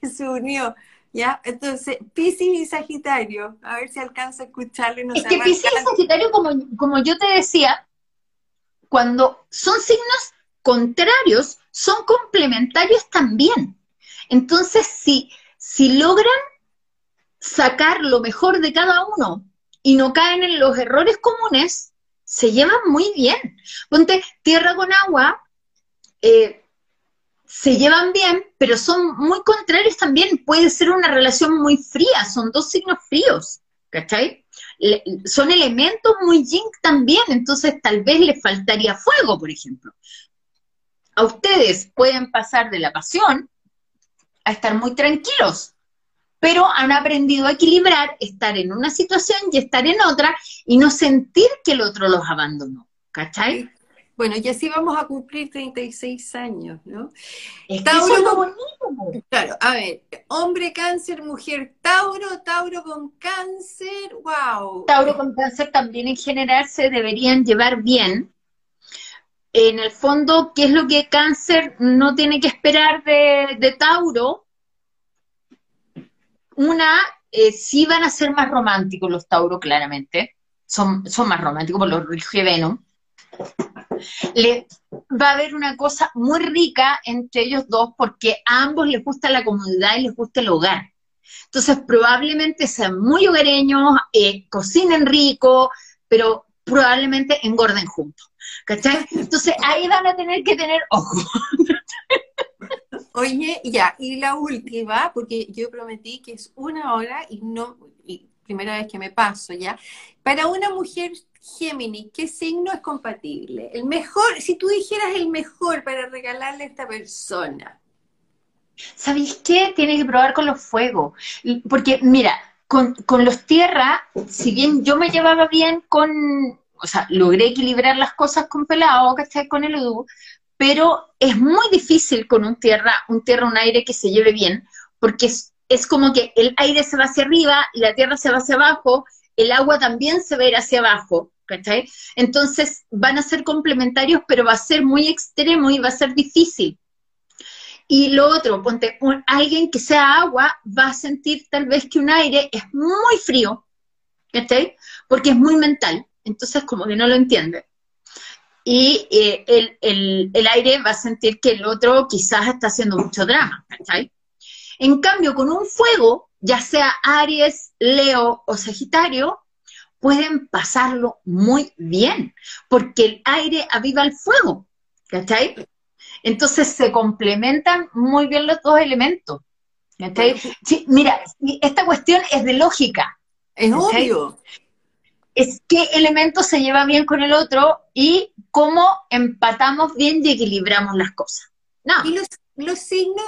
que se unió. ¿Ya? Entonces, Pisces y Sagitario, a ver si alcanza a escucharlo. Y no es que Pisces y Sagitario, como, como yo te decía, cuando son signos contrarios, son complementarios también. Entonces, si, si logran sacar lo mejor de cada uno y no caen en los errores comunes, se llevan muy bien. Ponte tierra con agua, eh, se llevan bien, pero son muy contrarios también. Puede ser una relación muy fría, son dos signos fríos, ¿cachai? son elementos muy yin también, entonces tal vez les faltaría fuego, por ejemplo. A ustedes pueden pasar de la pasión a estar muy tranquilos, pero han aprendido a equilibrar, estar en una situación y estar en otra y no sentir que el otro los abandonó. ¿Cachai? Bueno, y así vamos a cumplir 36 años, ¿no? Es Tauro bonito. Claro, a ver, hombre cáncer, mujer Tauro, Tauro con cáncer, wow. Tauro con cáncer también en general se deberían llevar bien. En el fondo, ¿qué es lo que cáncer no tiene que esperar de, de Tauro? Una, eh, sí van a ser más románticos los Tauro, claramente. Son, son más románticos por los rige Venus. Le, va a haber una cosa muy rica entre ellos dos porque a ambos les gusta la comodidad y les gusta el hogar. Entonces probablemente sean muy hogareños, eh, cocinen rico, pero probablemente engorden juntos. ¿Cachai? Entonces ahí van a tener que tener ojo. Oye, ya, y la última, porque yo prometí que es una hora y no, y primera vez que me paso, ¿ya? Para una mujer Géminis, ¿qué signo es compatible? El mejor, si tú dijeras el mejor para regalarle a esta persona. ¿Sabéis qué? Tienes que probar con los fuegos. Porque, mira, con, con los tierras, si bien yo me llevaba bien con, o sea, logré equilibrar las cosas con pelado, ¿cachai? Con el Edu, pero es muy difícil con un tierra, un tierra, un aire que se lleve bien, porque es, como que el aire se va hacia arriba la tierra se va hacia abajo, el agua también se va a ir hacia abajo, ¿cachai? Entonces van a ser complementarios, pero va a ser muy extremo y va a ser difícil. Y lo otro, ponte, alguien que sea agua va a sentir tal vez que un aire es muy frío, ¿cachai? Porque es muy mental, entonces como que no lo entiende. Y eh, el, el, el, aire va a sentir que el otro quizás está haciendo mucho drama, ¿cachai? En cambio, con un fuego, ya sea Aries, Leo o Sagitario, pueden pasarlo muy bien, porque el aire aviva el fuego, ¿cachai? Entonces se complementan muy bien los dos elementos. ¿cachai? Sí, mira, esta cuestión es de lógica. Es obvio es qué elemento se lleva bien con el otro y cómo empatamos bien y equilibramos las cosas. No. Y los, signos,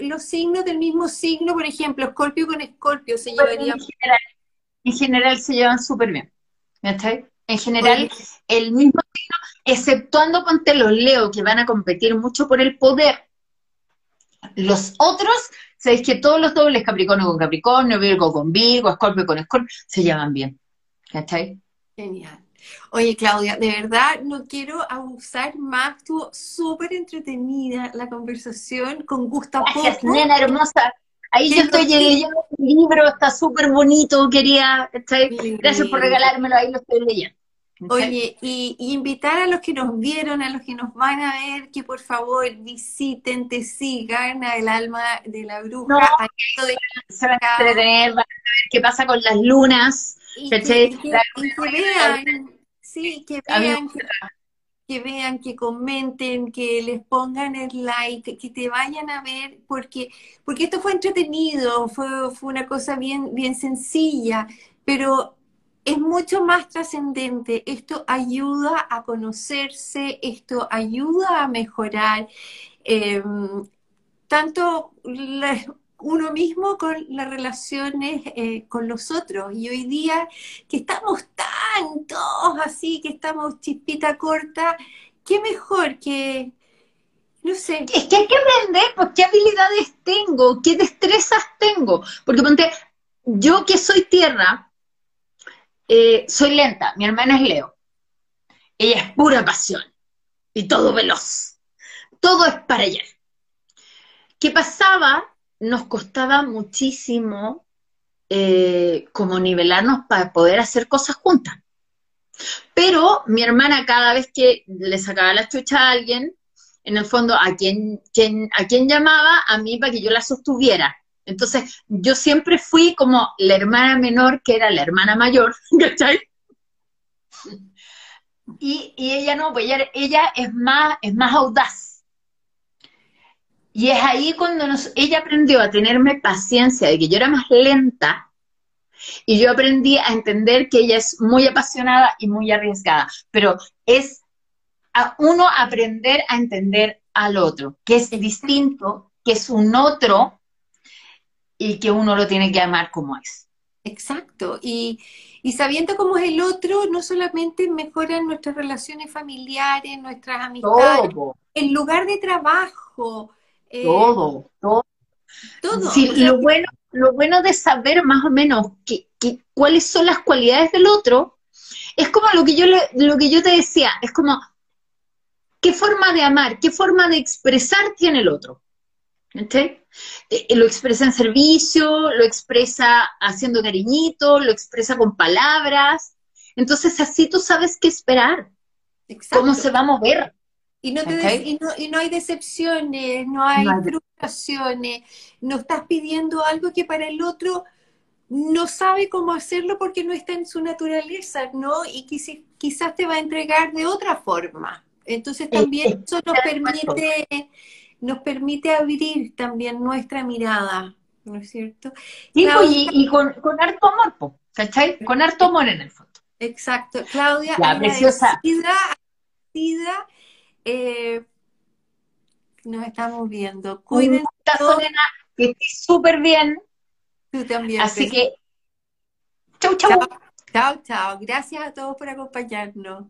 los, signos del mismo signo, por ejemplo, Escorpio con Escorpio se llevarían. En general, se llevan súper bien. En general, el mismo signo, exceptuando ponte los Leo, que van a competir mucho por el poder. Los otros, sabéis que todos los dobles, Capricornio con Capricornio, Virgo con Virgo, Escorpio con Escorpio, se llevan bien. ¿Cachai? Genial. Oye, Claudia, de verdad no quiero abusar más. Estuvo súper entretenida la conversación, con gusto Gracias, nena hermosa. Ahí yo estoy leyendo un libro, está súper bonito, quería, Gracias por regalármelo, ahí lo estoy leyendo. Oye, y, invitar a los que nos vieron, a los que nos van a ver, que por favor visiten, te sigan a El Alma de la Bruja. No, se van a entretener, van a ver qué pasa con las lunas, y que, vean, sí, que vean, que, vean, que comenten, que les pongan el like, que te vayan a ver, porque, porque esto fue entretenido, fue, fue una cosa bien, bien sencilla, pero es mucho más trascendente. Esto ayuda a conocerse, esto ayuda a mejorar. Em, tanto uno mismo con las relaciones eh, con los otros. Y hoy día que estamos tan todos así, que estamos chispita corta, qué mejor que, no sé. Es que hay que aprender, pues, qué habilidades tengo, qué destrezas tengo. Porque ponte, yo que soy tierra, eh, soy lenta, mi hermana es Leo. Ella es pura pasión y todo veloz. Todo es para ayer. ¿Qué pasaba? Nos costaba muchísimo eh, como nivelarnos para poder hacer cosas juntas. Pero mi hermana cada vez que le sacaba la chucha a alguien, en el fondo, ¿a quién, a quién llamaba? A mí para que yo la sostuviera. Entonces, yo siempre fui como la hermana menor, que era la hermana mayor, ¿cachai? Y, y ella no, pues ella, ella es, más, es más audaz. Y es ahí cuando ella aprendió a tenerme paciencia de que yo era más lenta y yo aprendí a entender que ella es muy apasionada y muy arriesgada, pero es a uno aprender a entender al otro, que es distinto, que es un otro y que uno lo tiene que amar como es. Exacto, y, sabiendo cómo es el otro, no solamente mejoran nuestras relaciones familiares, nuestras amistades, el lugar de trabajo, eh, todo, todo. Todo. lo, bueno, lo bueno de saber más o menos que, cuáles son las cualidades del otro, es como lo que yo lo que yo te decía, es como qué forma de amar, qué forma de expresar tiene el otro. Eh, lo expresa en servicio, lo expresa haciendo cariñito, lo expresa con palabras. Entonces así tú sabes qué esperar, cómo se va a mover. Y no, y, no, y no, hay decepciones, no hay frustraciones, no estás pidiendo algo que para el otro no sabe cómo hacerlo porque no está en su naturaleza, ¿no? Y quizás te va a entregar de otra forma. Entonces también eso nos permite, nos permite abrir también nuestra mirada, ¿no es cierto? Pues, y, con, con, harto amor, ¿cachai? Con harto amor en el fondo. Exacto. Claudia, la preciosa. Eh, nos estamos viendo. Cuídense. que estés súper bien. Tú también. Así que, chau, chau. Chao, chao. Gracias a todos por acompañarnos.